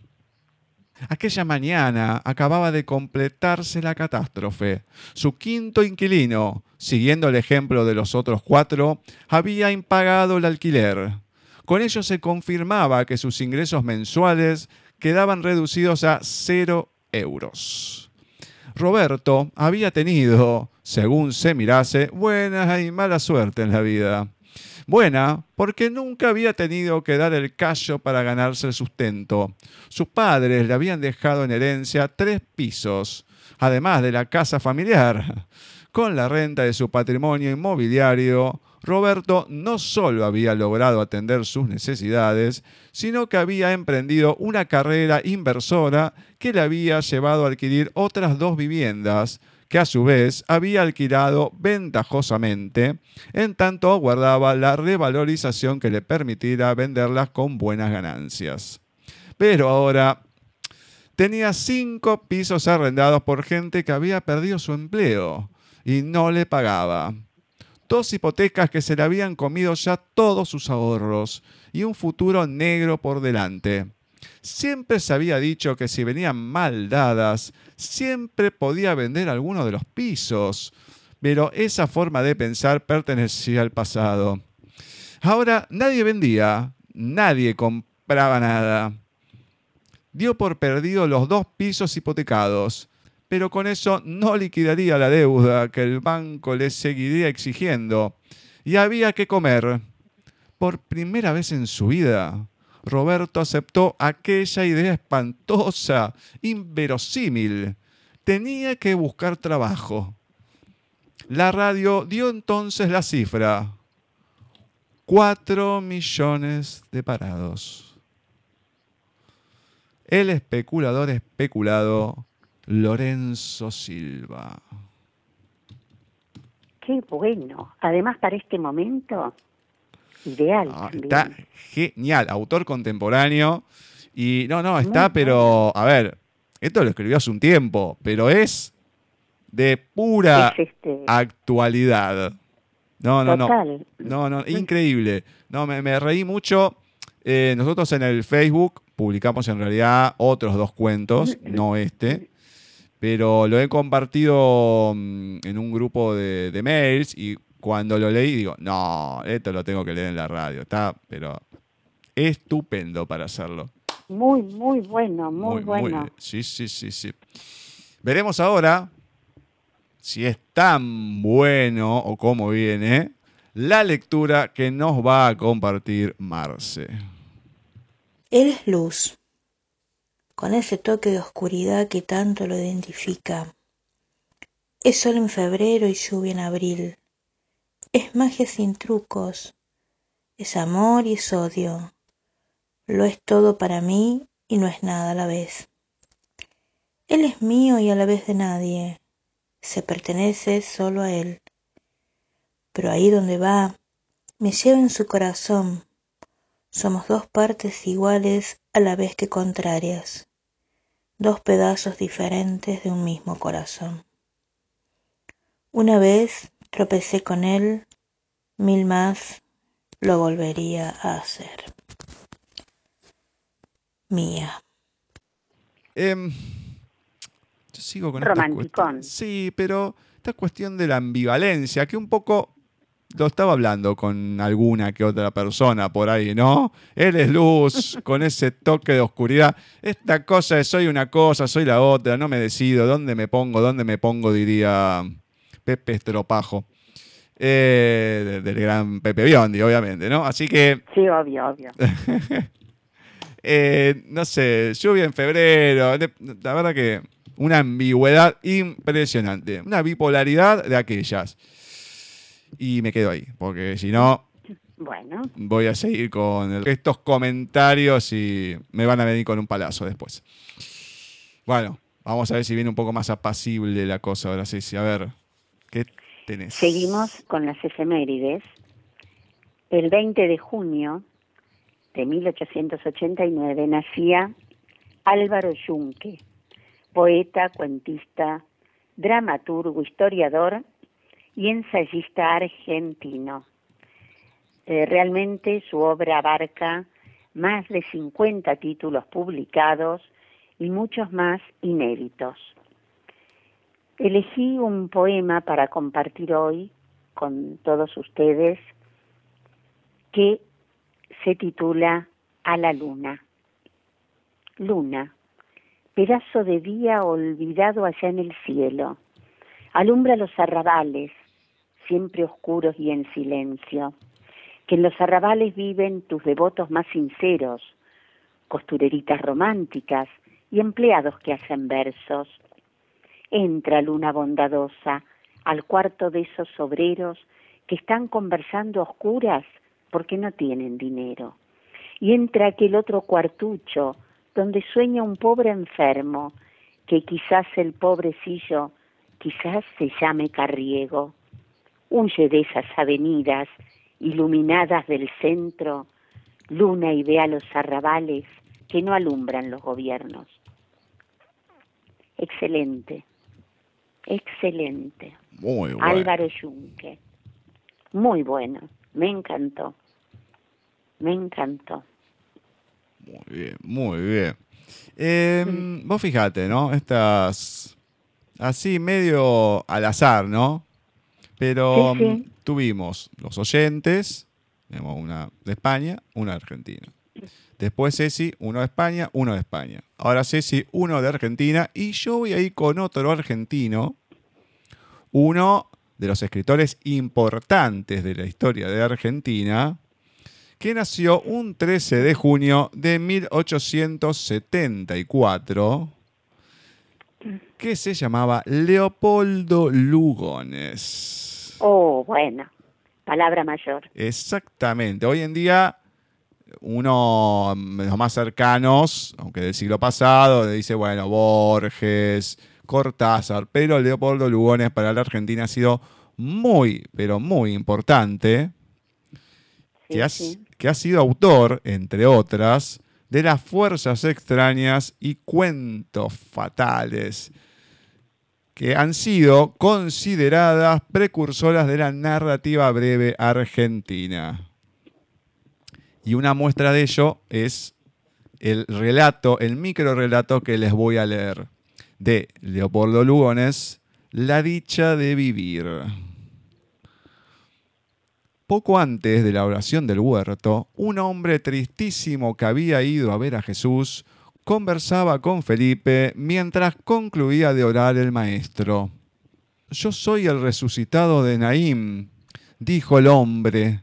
Aquella mañana acababa de completarse la catástrofe. Su quinto inquilino, siguiendo el ejemplo de los otros cuatro, había impagado el alquiler. Con ello se confirmaba que sus ingresos mensuales quedaban reducidos a cero euros. Roberto había tenido, según se mirase, buena y mala suerte en la vida. Buena, porque nunca había tenido que dar el callo para ganarse el sustento. Sus padres le habían dejado en herencia tres pisos, además de la casa familiar. Con la renta de su patrimonio inmobiliario, Roberto no solo había logrado atender sus necesidades, sino que había emprendido una carrera inversora que le había llevado a adquirir otras dos viviendas, que a su vez había alquilado ventajosamente, en tanto aguardaba la revalorización que le permitiera venderlas con buenas ganancias. Pero ahora tenía cinco pisos arrendados por gente que había perdido su empleo y no le pagaba. Dos hipotecas que se le habían comido ya todos sus ahorros y un futuro negro por delante. Siempre se había dicho que si venían mal dadas, siempre podía vender alguno de los pisos, pero esa forma de pensar pertenecía al pasado. Ahora nadie vendía, nadie compraba nada. Dio por perdido los dos pisos hipotecados, pero con eso no liquidaría la deuda que el banco le seguiría exigiendo. Y había que comer. Por primera vez en su vida, Roberto aceptó aquella idea espantosa, inverosímil. Tenía que buscar trabajo. La radio dio entonces la cifra. Cuatro millones de parados. El especulador especulado Lorenzo Silva. Qué bueno. Además, para este momento, ideal. Ah, está genial, autor contemporáneo. Y no, no, está, pero, a ver, esto lo escribió hace un tiempo, pero es de pura Es este, actualidad. No, no, no. total. No, no, increíble. No, me, me reí mucho. Eh, nosotros en el Facebook publicamos en realidad otros dos cuentos, no este, pero lo he compartido mm, en un grupo de, de mails y cuando lo leí digo, no, esto lo tengo que leer en la radio. Está, pero estupendo para hacerlo. Muy, muy bueno, muy, bueno. sí, sí, sí, sí. Veremos ahora si es tan bueno o cómo viene la lectura que nos va a compartir Marce. Él es luz, con ese toque de oscuridad que tanto lo identifica. Es sol en febrero y lluvia en abril. Es magia sin trucos. Es amor y es odio. Lo es todo para mí y no es nada a la vez. Él es mío y a la vez de nadie, se pertenece solo a él. Pero ahí donde va, me lleva en su corazón. Somos dos partes iguales a la vez que contrarias, dos pedazos diferentes de un mismo corazón. Una vez tropecé con él, mil más lo volvería a hacer. Mía. Em, yo sigo con esta Romanticón. Sí, pero esta cuestión de la ambivalencia, que un poco lo estaba hablando con alguna que otra persona por ahí, ¿no? Él es luz, con ese toque de oscuridad. Esta cosa es soy una cosa, soy la otra, no me decido, ¿dónde me pongo? ¿Dónde me pongo? Diría Pepe Estropajo. Eh, de- del gran Pepe Biondi, obviamente, ¿no? Así que Sí, obvio, obvio. eh, no sé, lluvia en febrero. La verdad que una ambigüedad impresionante. Una bipolaridad de aquellas. Y me quedo ahí, porque si no, Bueno, voy a seguir con estos comentarios y me van a venir con un palazo después. Bueno, vamos a ver si viene un poco más apacible la cosa ahora, sí, sí. A ver, seguimos con las efemérides. El 20 de junio de 1889 nacía Álvaro Yunque, poeta, cuentista, dramaturgo, historiador y ensayista argentino. Eh, realmente su obra abarca más de 50 títulos publicados y muchos más inéditos. Elegí un poema para compartir hoy con todos ustedes que se titula A la luna. Luna, pedazo de día olvidado allá en el cielo, alumbra los arrabales, siempre oscuros y en silencio, que en los arrabales viven tus devotos más sinceros, costureritas románticas y empleados que hacen versos. Entra, luna bondadosa, al cuarto de esos obreros que están conversando a oscuras porque no tienen dinero. Y entra aquel otro cuartucho donde sueña un pobre enfermo, que quizás el pobrecillo, quizás se llame Carriego. Huye de esas avenidas iluminadas del centro, luna y vea los arrabales que no alumbran los gobiernos. Excelente, excelente. Muy bueno. Álvaro Yunque. Muy bueno, me encantó. Me encantó. Muy bien, muy bien. Eh, Vos fijate, ¿no? Estas. Así medio al azar, ¿no? Pero Sí, sí. mm, tuvimos los oyentes, tenemos una de España, una de Argentina. Después Ceci, uno de España, uno de España. Ahora Ceci, uno de Argentina. Y yo voy a ir con otro argentino, uno de los escritores importantes de la historia de Argentina, que nació un 13 de junio de 1874, que se llamaba Leopoldo Lugones. Oh, bueno, palabra mayor. Exactamente. Hoy en día, uno de los más cercanos, aunque del siglo pasado, le dice, bueno, Borges, Cortázar, pero Leopoldo Lugones para la Argentina ha sido muy, pero muy importante Sí, que, ha, sí. que ha sido autor, entre otras, de Las Fuerzas Extrañas y Cuentos Fatales, que han sido consideradas precursoras de la narrativa breve argentina. Y una muestra de ello es el relato, el micro relato que les voy a leer de Leopoldo Lugones, La dicha de vivir. Poco antes de la oración del huerto, un hombre tristísimo que había ido a ver a Jesús conversaba con Felipe mientras concluía de orar el maestro. Yo soy el resucitado de Naím, dijo el hombre.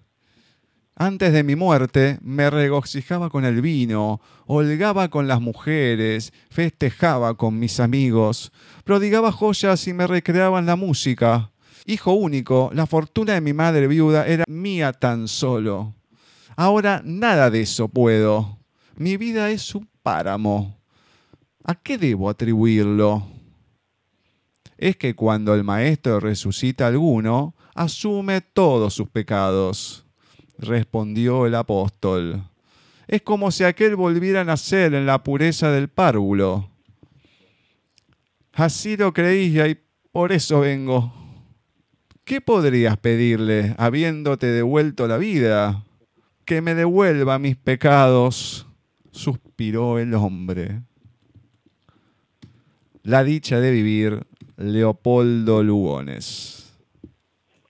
Antes de mi muerte me regocijaba con el vino, holgaba con las mujeres, festejaba con mis amigos, prodigaba joyas y me recreaba en la música. Hijo único, la fortuna de mi madre viuda era mía tan solo. Ahora nada de eso puedo. Mi vida es un páramo. ¿A qué debo atribuirlo? Es que cuando el Maestro resucita a alguno, asume todos sus pecados, respondió el apóstol. Es como si aquel volviera a nacer en la pureza del párvulo. Así lo creía y por eso vengo. ¿Qué podrías pedirle habiéndote devuelto la vida? Que me devuelva mis pecados, suspiró el hombre. La dicha de vivir, Leopoldo Lugones.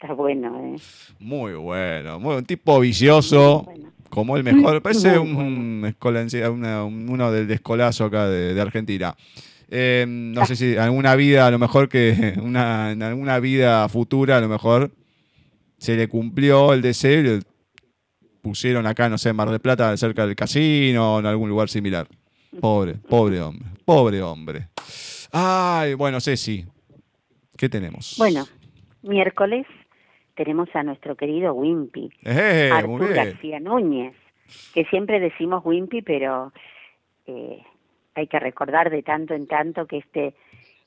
Está bueno, ¿eh? Muy bueno, muy, un tipo vicioso, Bueno. como el mejor. Parece un, una- un- uno del descolazo acá de, de Argentina. Eh, no sé si alguna vida, a lo mejor que una, en alguna vida futura, a lo mejor se le cumplió el deseo y le pusieron acá, no sé, en Mar del Plata, cerca del casino o en algún lugar similar. Pobre, pobre hombre, pobre hombre. Ay, bueno, Ceci, ¿qué tenemos? Bueno, miércoles tenemos a nuestro querido Wimpy, Eh, Artur bien. García Núñez, que siempre decimos Wimpy, pero eh, hay que recordar de tanto en tanto que este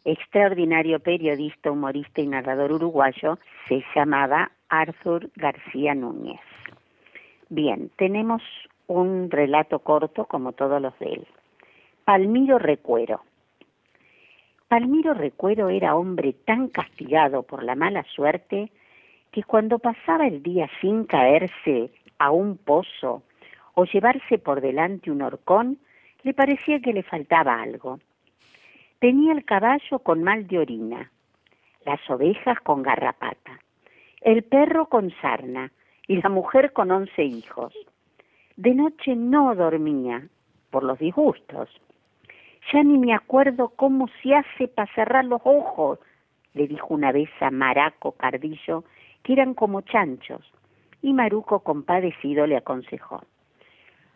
extraordinario periodista, humorista y narrador uruguayo se llamaba Arthur García Núñez. Bien, tenemos un relato corto como todos los de él. Palmiro Recuero. Palmiro Recuero era hombre tan castigado por la mala suerte que cuando pasaba el día sin caerse a un pozo o llevarse por delante un horcón, le parecía que le faltaba algo. Tenía el caballo con mal de orina, las ovejas con garrapata, el perro con sarna y la mujer con once hijos. De noche no dormía por los disgustos. Ya ni me acuerdo cómo se hace para cerrar los ojos, le dijo una vez a Maraco Cardillo, que eran como chanchos, y Maruco compadecido le aconsejó.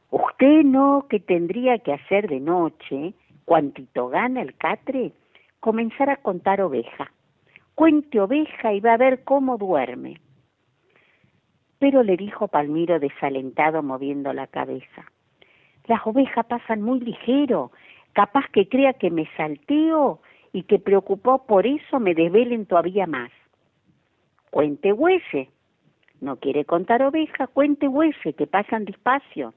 Usted no que tendría que hacer de noche, cuantito gana el catre, comenzar a contar oveja. Cuente oveja y va a ver cómo duerme. Pero le dijo Palmiro desalentado moviendo la cabeza. Las ovejas pasan muy ligero, capaz que crea que me salteo y que preocupó por eso me desvelen todavía más. Cuente huese. No quiere contar oveja, cuente huese, que pasan despacio.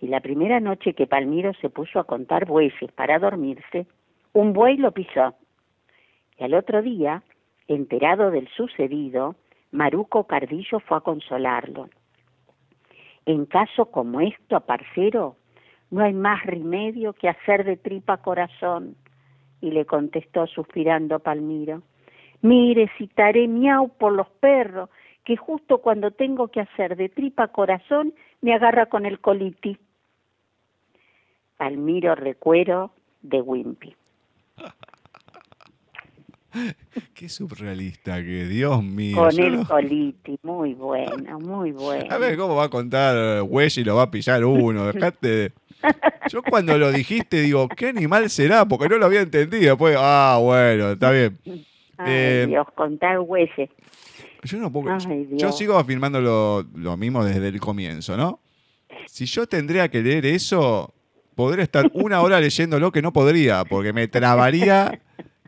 Y la primera noche que Palmiro se puso a contar bueyes para dormirse, un buey lo pisó. Y al otro día, enterado del sucedido, Maruco Cardillo fue a consolarlo. En caso como esto, parcero, no hay más remedio que hacer de tripa corazón. Y le contestó suspirando Palmiro, mire, citaré miau por los perros, que justo cuando tengo que hacer de tripa corazón, me agarra con el coliti. Palmiro Recuero de Wimpy. Qué surrealista que, Dios mío. Con el no- coliti, muy bueno, muy bueno. A ver cómo va a contar Huella y lo va a pillar uno. Dejate de- Yo cuando lo dijiste digo, ¿qué animal será? Porque no lo había entendido. Después, ah, bueno, está bien. Ay, eh, Dios, contar hueses. Yo no puedo. Ay, yo Dios. sigo afirmando lo, lo mismo desde el comienzo, ¿no? Si yo tendría que leer eso, podría estar una hora leyéndolo que no podría, porque me trabaría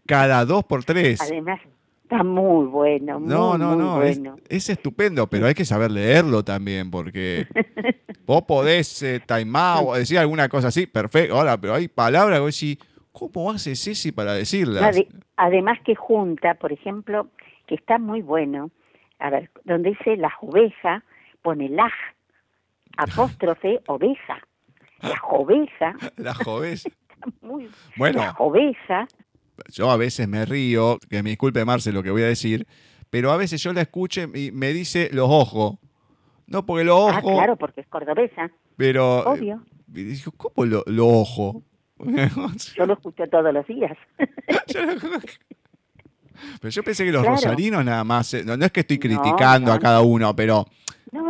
cada dos por tres. Además, está muy bueno, muy, No, no, muy no, es, bueno. es estupendo, pero hay que saber leerlo también, porque vos podés eh, time out, o decir alguna cosa así, perfecto, ahora, pero hay palabras que vos decís, ¿cómo hace Ceci para decirlas? Ade- además que junta, por ejemplo, que está muy bueno, a ver, donde dice las ovejas, pone las, apóstrofe, oveja. Las ovejas, La jovés. muy, Bueno. las ovejas, Yo a veces me río, que me disculpe Marce lo que voy a decir, pero a veces yo la escucho y me dice los ojos. No, porque los ah, ojos, claro, porque es cordobesa, pero... obvio. Y digo, ¿cómo lo, lo ojo? Yo lo escucho todos los días. Pero yo pensé que los Claro. rosarinos nada más, eh, no, no es que estoy No, criticando a cada uno, pero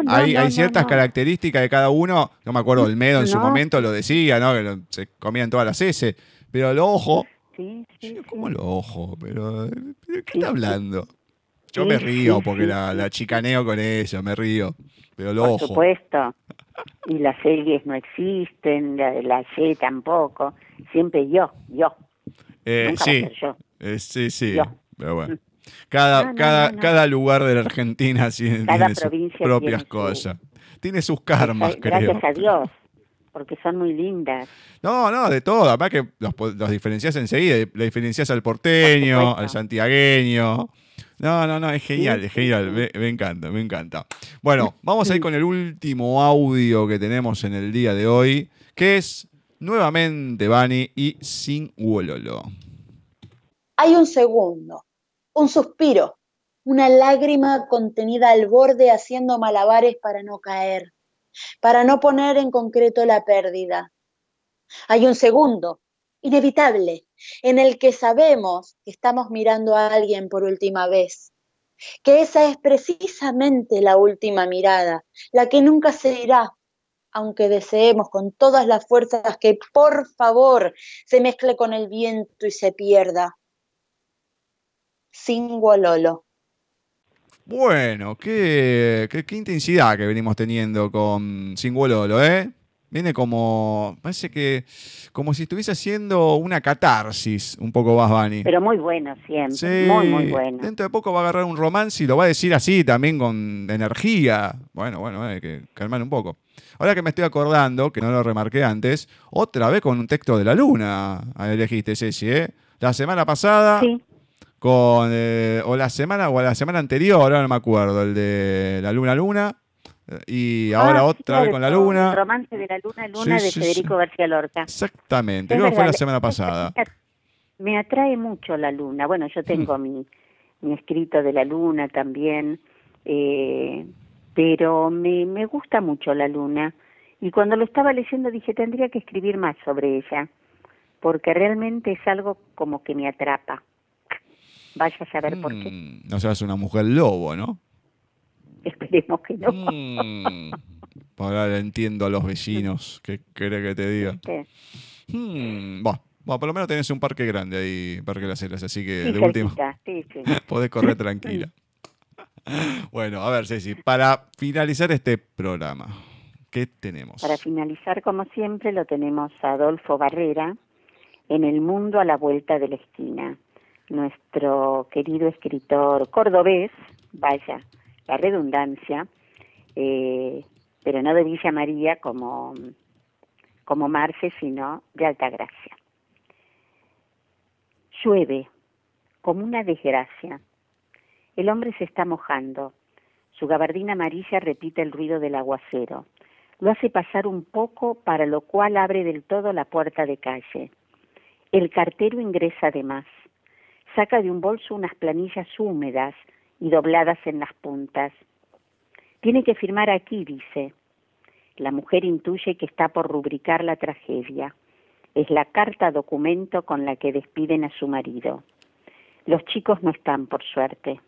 hay, ciertas características de cada uno. No me acuerdo, Olmedo en su momento lo decía, ¿no? Que lo- se comían todas las S. Pero los ojos, Sí, sí, yo, sí. ¿cómo los ojos? Pero, ¿de qué Sí. está hablando? Yo me Sí, río sí, porque sí, la, sí. la chicaneo con ella, me río. Pero lo Por ojo. supuesto. Y las series no existen, la, la Y tampoco. Siempre yo, yo. Eh, Nunca sí, yo. eh, sí, sí. Yo. Pero bueno. Cada, No, no, cada, no, cada lugar de la Argentina sí Cada tiene sus propias tiene su- cosas. Tiene sus karmas, Gracias creo. gracias a Dios, porque son muy lindas. No, no, de todo. Además que los, los diferencias enseguida. Le diferencias al porteño, al santiagueño. No, no, no, es genial, es genial. me encanta, me encanta. Bueno, vamos a ir con el último audio que tenemos en el día de hoy, que es nuevamente Bani y Sin Wololo. Hay un segundo, un suspiro, una lágrima contenida al borde haciendo malabares para no caer, para no poner en concreto la pérdida. Hay un segundo, inevitable, en el que sabemos que estamos mirando a alguien por última vez, que esa es precisamente la última mirada, la que nunca se irá, aunque deseemos con todas las fuerzas que por favor se mezcle con el viento y se pierda. Sin Wololo. Bueno, qué, qué, intensidad que venimos teniendo con Sin Wololo, ¿eh? Viene como, parece que, como si estuviese haciendo una catarsis, un poco más Bani. Pero muy bueno siempre, Sí, muy, muy bueno. Dentro de poco va a agarrar un romance y lo va a decir así también con energía. Bueno, bueno, hay que calmar un poco. Ahora que me estoy acordando, que no lo remarqué antes, otra vez con un texto de la luna elegiste, Ceci, ¿eh? La semana pasada Sí, con, eh, o la semana, o la semana anterior, ahora no me acuerdo, el de la luna luna. Y ahora Ah, otra vez con la cierto, El luna. romance de la luna, luna Sí, de sí, Federico. García Lorca. Exactamente, creo que fue la semana pasada. Me atrae mucho la luna. Bueno, yo tengo mi, mi escrito de la luna también, eh, pero me, me gusta mucho la luna. Y cuando lo estaba leyendo dije, tendría que escribir más sobre ella, porque realmente es algo como que me atrapa. Vaya a saber por qué. Mm, no seas una mujer lobo, ¿no? Esperemos que no. Mm, ahora entiendo a los vecinos. ¿Qué querés que te diga? Hmm, bueno, bueno, por lo menos tenés un parque grande ahí, Parque Las Heras, así que Sí, de último sí. podés correr tranquila. Bueno, a ver, Ceci, para finalizar este programa, ¿qué tenemos? Para finalizar, como siempre, lo tenemos a Adolfo Barrera en El Mundo a la Vuelta de la Esquina, nuestro querido escritor cordobés, vaya, la redundancia, eh, pero no de Villa María como, como Marce, sino de Altagracia. Llueve, como una desgracia. El hombre se está mojando. Su gabardina amarilla repite el ruido del aguacero. Lo hace pasar un poco, para lo cual abre del todo la puerta de calle. El cartero ingresa además. Saca de un bolso unas planillas húmedas y dobladas en las puntas. Tiene que firmar aquí, dice. La mujer intuye que está por rubricar la tragedia. Es la carta documento con la que despiden a su marido. Los chicos no están, por suerte.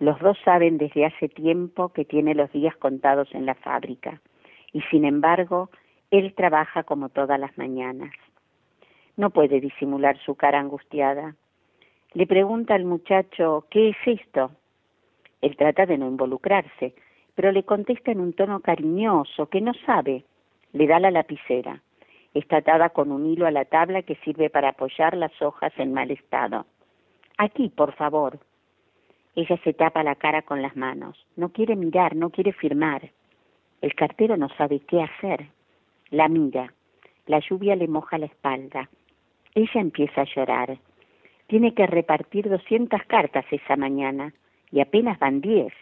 Los dos saben desde hace tiempo que tiene los días contados en la fábrica y sin embargo él trabaja como todas las mañanas. No puede disimular su cara angustiada. Le pregunta al muchacho, ¿qué es esto? Él trata de no involucrarse, pero le contesta en un tono cariñoso que no sabe. Le da la lapicera. Está atada con un hilo a la tabla que sirve para apoyar las hojas en mal estado. Aquí, por favor. Ella se tapa la cara con las manos. No quiere mirar, no quiere firmar. El cartero no sabe qué hacer. La mira. La lluvia le moja la espalda. Ella empieza a llorar. Tiene que repartir 200 cartas esa mañana y apenas van 10.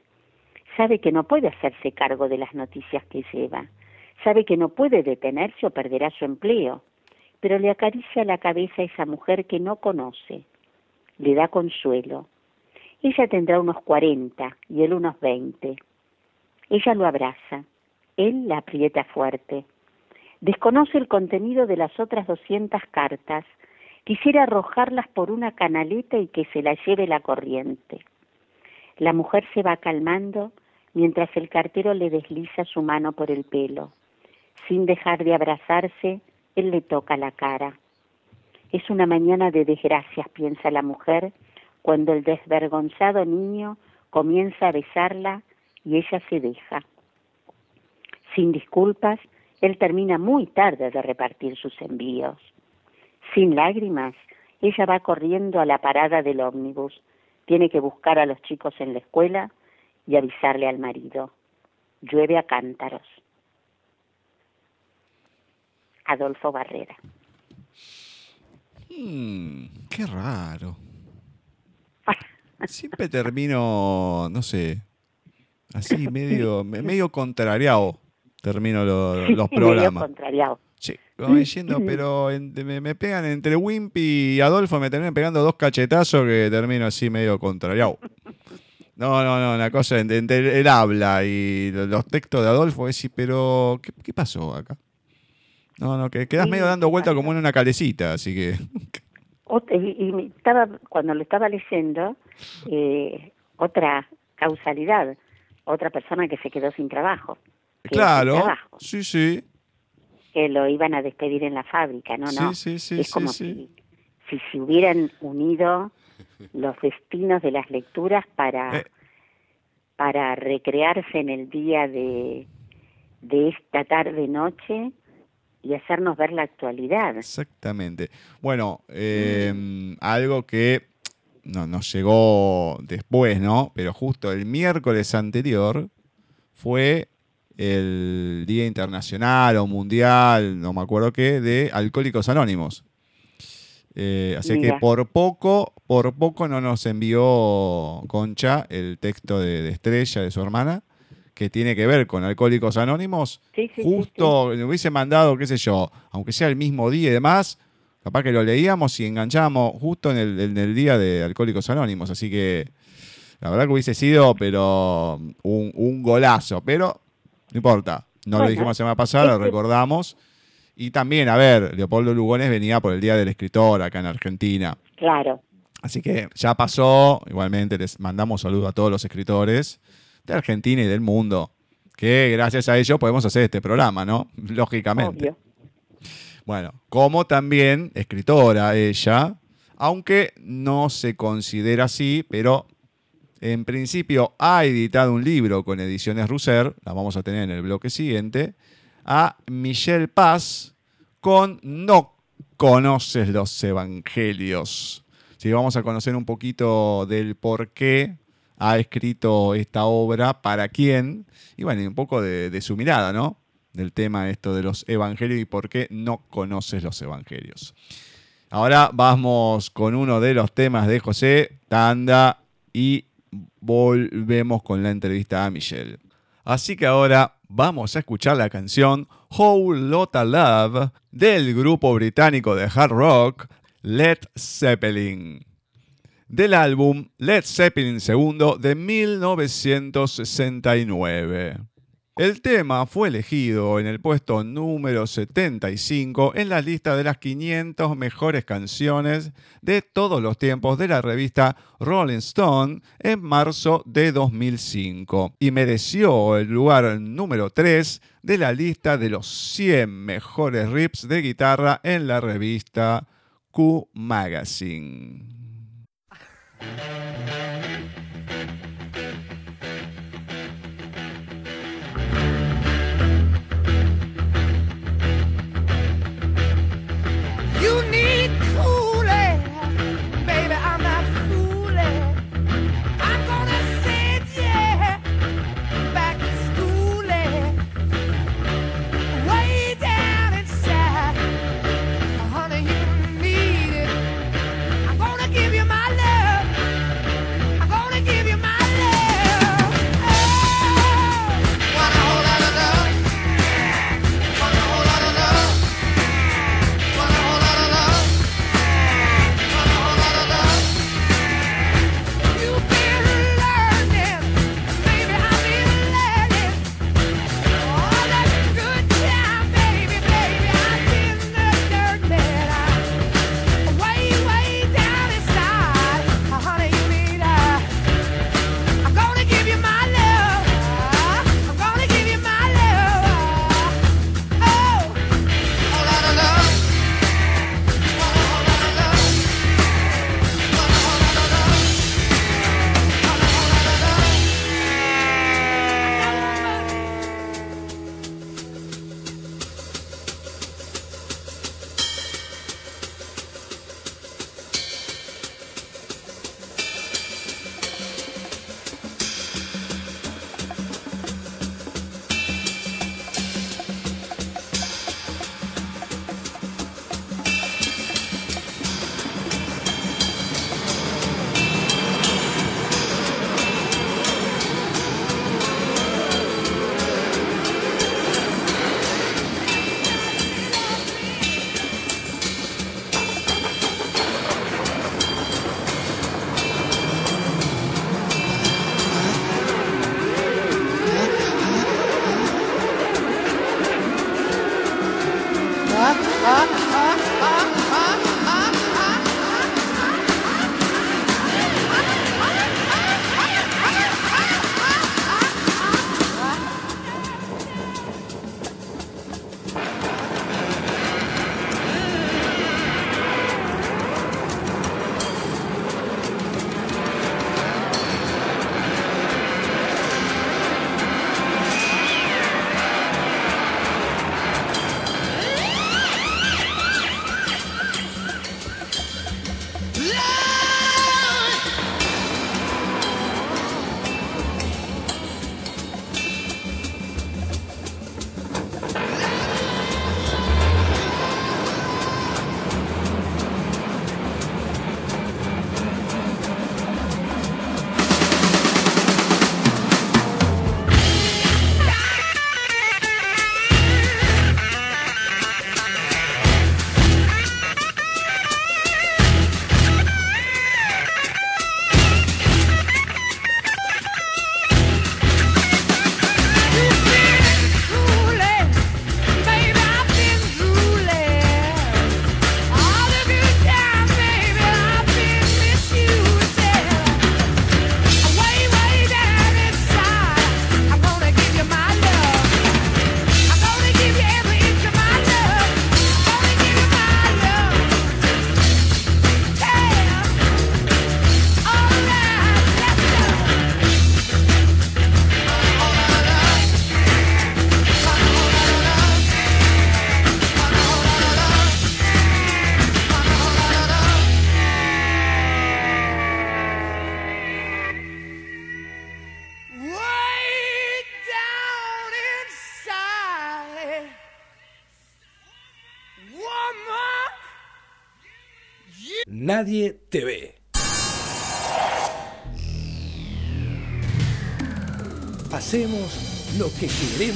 Sabe que no puede hacerse cargo de las noticias que lleva. Sabe que no puede detenerse o perderá su empleo. Pero le acaricia la cabeza a esa mujer que no conoce. Le da consuelo. Ella tendrá unos 40 y él unos 20. Ella lo abraza. Él la aprieta fuerte. Desconoce el contenido de las otras 200 cartas. Quisiera arrojarlas por una canaleta y que se la lleve la corriente. La mujer se va calmando mientras el cartero le desliza su mano por el pelo. Sin dejar de abrazarse, él le toca la cara. Es una mañana de desgracias, piensa la mujer, cuando el desvergonzado niño comienza a besarla y ella se deja. Sin disculpas, él termina muy tarde de repartir sus envíos. Sin lágrimas, ella va corriendo a la parada del ómnibus. Tiene que buscar a los chicos en la escuela y avisarle al marido. Llueve a cántaros. Adolfo Barrera. Hmm, qué raro. Siempre termino, no sé, así medio, me- medio contrariado. Termino lo- los Medio programas. contrariado. Como diciendo, pero en- me, me pegan entre Wimpy y Adolfo, me terminan pegando dos cachetazos que termino así medio contrariado. No, no, no, una cosa entre, entre el habla y lo- los textos de Adolfo, es decir, pero ¿qué, qué pasó acá? No, no, que quedas Sí, medio dando ¿qué vuelta como en una calecita, así que... Y, y estaba, cuando lo estaba leyendo, eh, otra causalidad, otra persona que se quedó sin trabajo. que sin Claro, trabajo, sí, sí, que lo iban a despedir en la fábrica, no, no. sí, sí, sí, es como si, si se hubieran unido los destinos de las lecturas para, Eh. para recrearse en el día de, de esta tarde-noche y hacernos ver la actualidad. Exactamente. Bueno, eh, algo que no, nos llegó después, ¿no? Pero justo el miércoles anterior fue el Día Internacional o Mundial, no me acuerdo qué, de Alcohólicos Anónimos. Eh, así que por poco, por poco no nos envió Concha el texto de, de Estrella, de su hermana, que tiene que ver con Alcohólicos Anónimos. Sí, sí, sí, Justo le hubiese mandado, qué sé yo, aunque sea el mismo día y demás, capaz que lo leíamos y enganchamos justo en el, en el día de Alcohólicos Anónimos. Así que la verdad que hubiese sido, pero un, un golazo. Pero no importa, no lo dijimos la semana pasada, lo este- recordamos. Y también, a ver, Leopoldo Lugones venía por el Día del Escritor acá en Argentina. Claro. Así que ya pasó. Igualmente les mandamos saludos a todos los escritores de Argentina y del mundo. Que gracias a ellos podemos hacer este programa, ¿no? Lógicamente. Obvio. Bueno, como también escritora ella, aunque no se considera así, pero en principio ha editado un libro con ediciones Russer, la vamos a tener en el bloque siguiente, a Michelle Paz con No conoces los evangelios. Sí, vamos a conocer un poquito del por qué ha escrito esta obra, para quién, y bueno, y un poco de, de su mirada, ¿no? Del tema esto de los evangelios y por qué no conoces los evangelios. Ahora vamos con uno de los temas de José Tanda y volvemos con la entrevista a Michelle. Así que ahora vamos a escuchar la canción Whole Lotta Love del grupo británico de hard rock Led Zeppelin del álbum Led Zeppelin II de 1969. El tema fue elegido en el puesto número 75 en la lista de las 500 mejores canciones de todos los tiempos de la revista Rolling Stone en marzo de 2005 y mereció el lugar número 3 de la lista de los 100 mejores riffs de guitarra en la revista Q Magazine.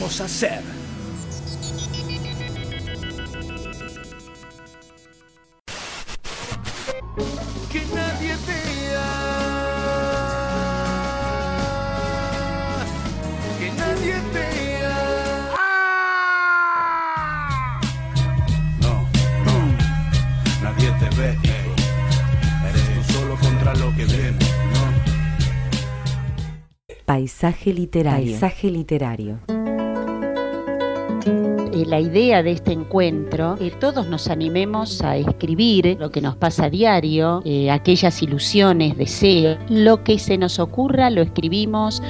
Queremos hacer. que nadie vea, que nadie vea. No, no, nadie te ve, hijo. Eres tú solo contra lo que viene, ¿no? Paisaje literario. Paisaje literario. Eh, la idea de este encuentro, que todos nos animemos a escribir lo que nos pasa a diario, eh, aquellas ilusiones, deseos, lo que se nos ocurra lo escribimos,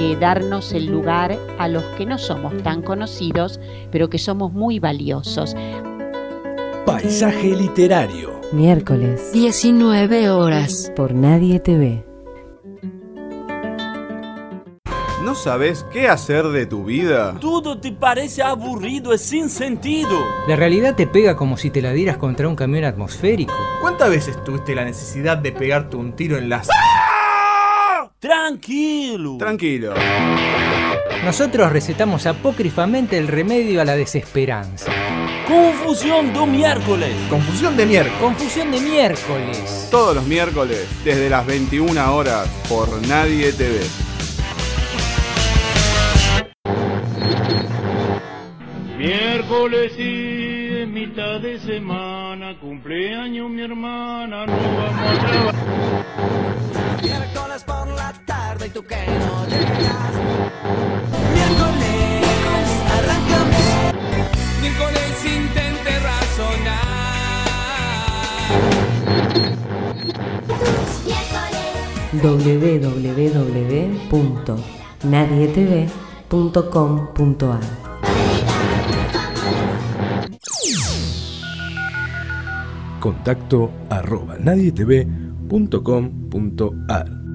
Eh, darnos el lugar a los que no somos tan conocidos, pero que somos muy valiosos. Paisaje literario. Miércoles. 19 horas. Por Nadie te ¿No sabes qué hacer de tu vida? Todo te parece aburrido y sin sentido. La realidad te pega como si te la dieras contra un camión atmosférico. ¿Cuántas veces tuviste la necesidad de pegarte un tiro en las... Tranquilo. Tranquilo. Nosotros recetamos apócrifamente el remedio a la desesperanza. Confusión do miércoles. Confusión de miércoles. Confusión de miércoles. Todos los miércoles, desde las 21 horas, por Nadie TV. Miércoles y en mitad de semana, cumpleaños mi hermana, no vamos a trabajar. Miércoles por la tarde y tú que no llegas. Miércoles, arráncame. Miércoles intente www.nadietv.com.ar Contacto arroba nadietv.com.ar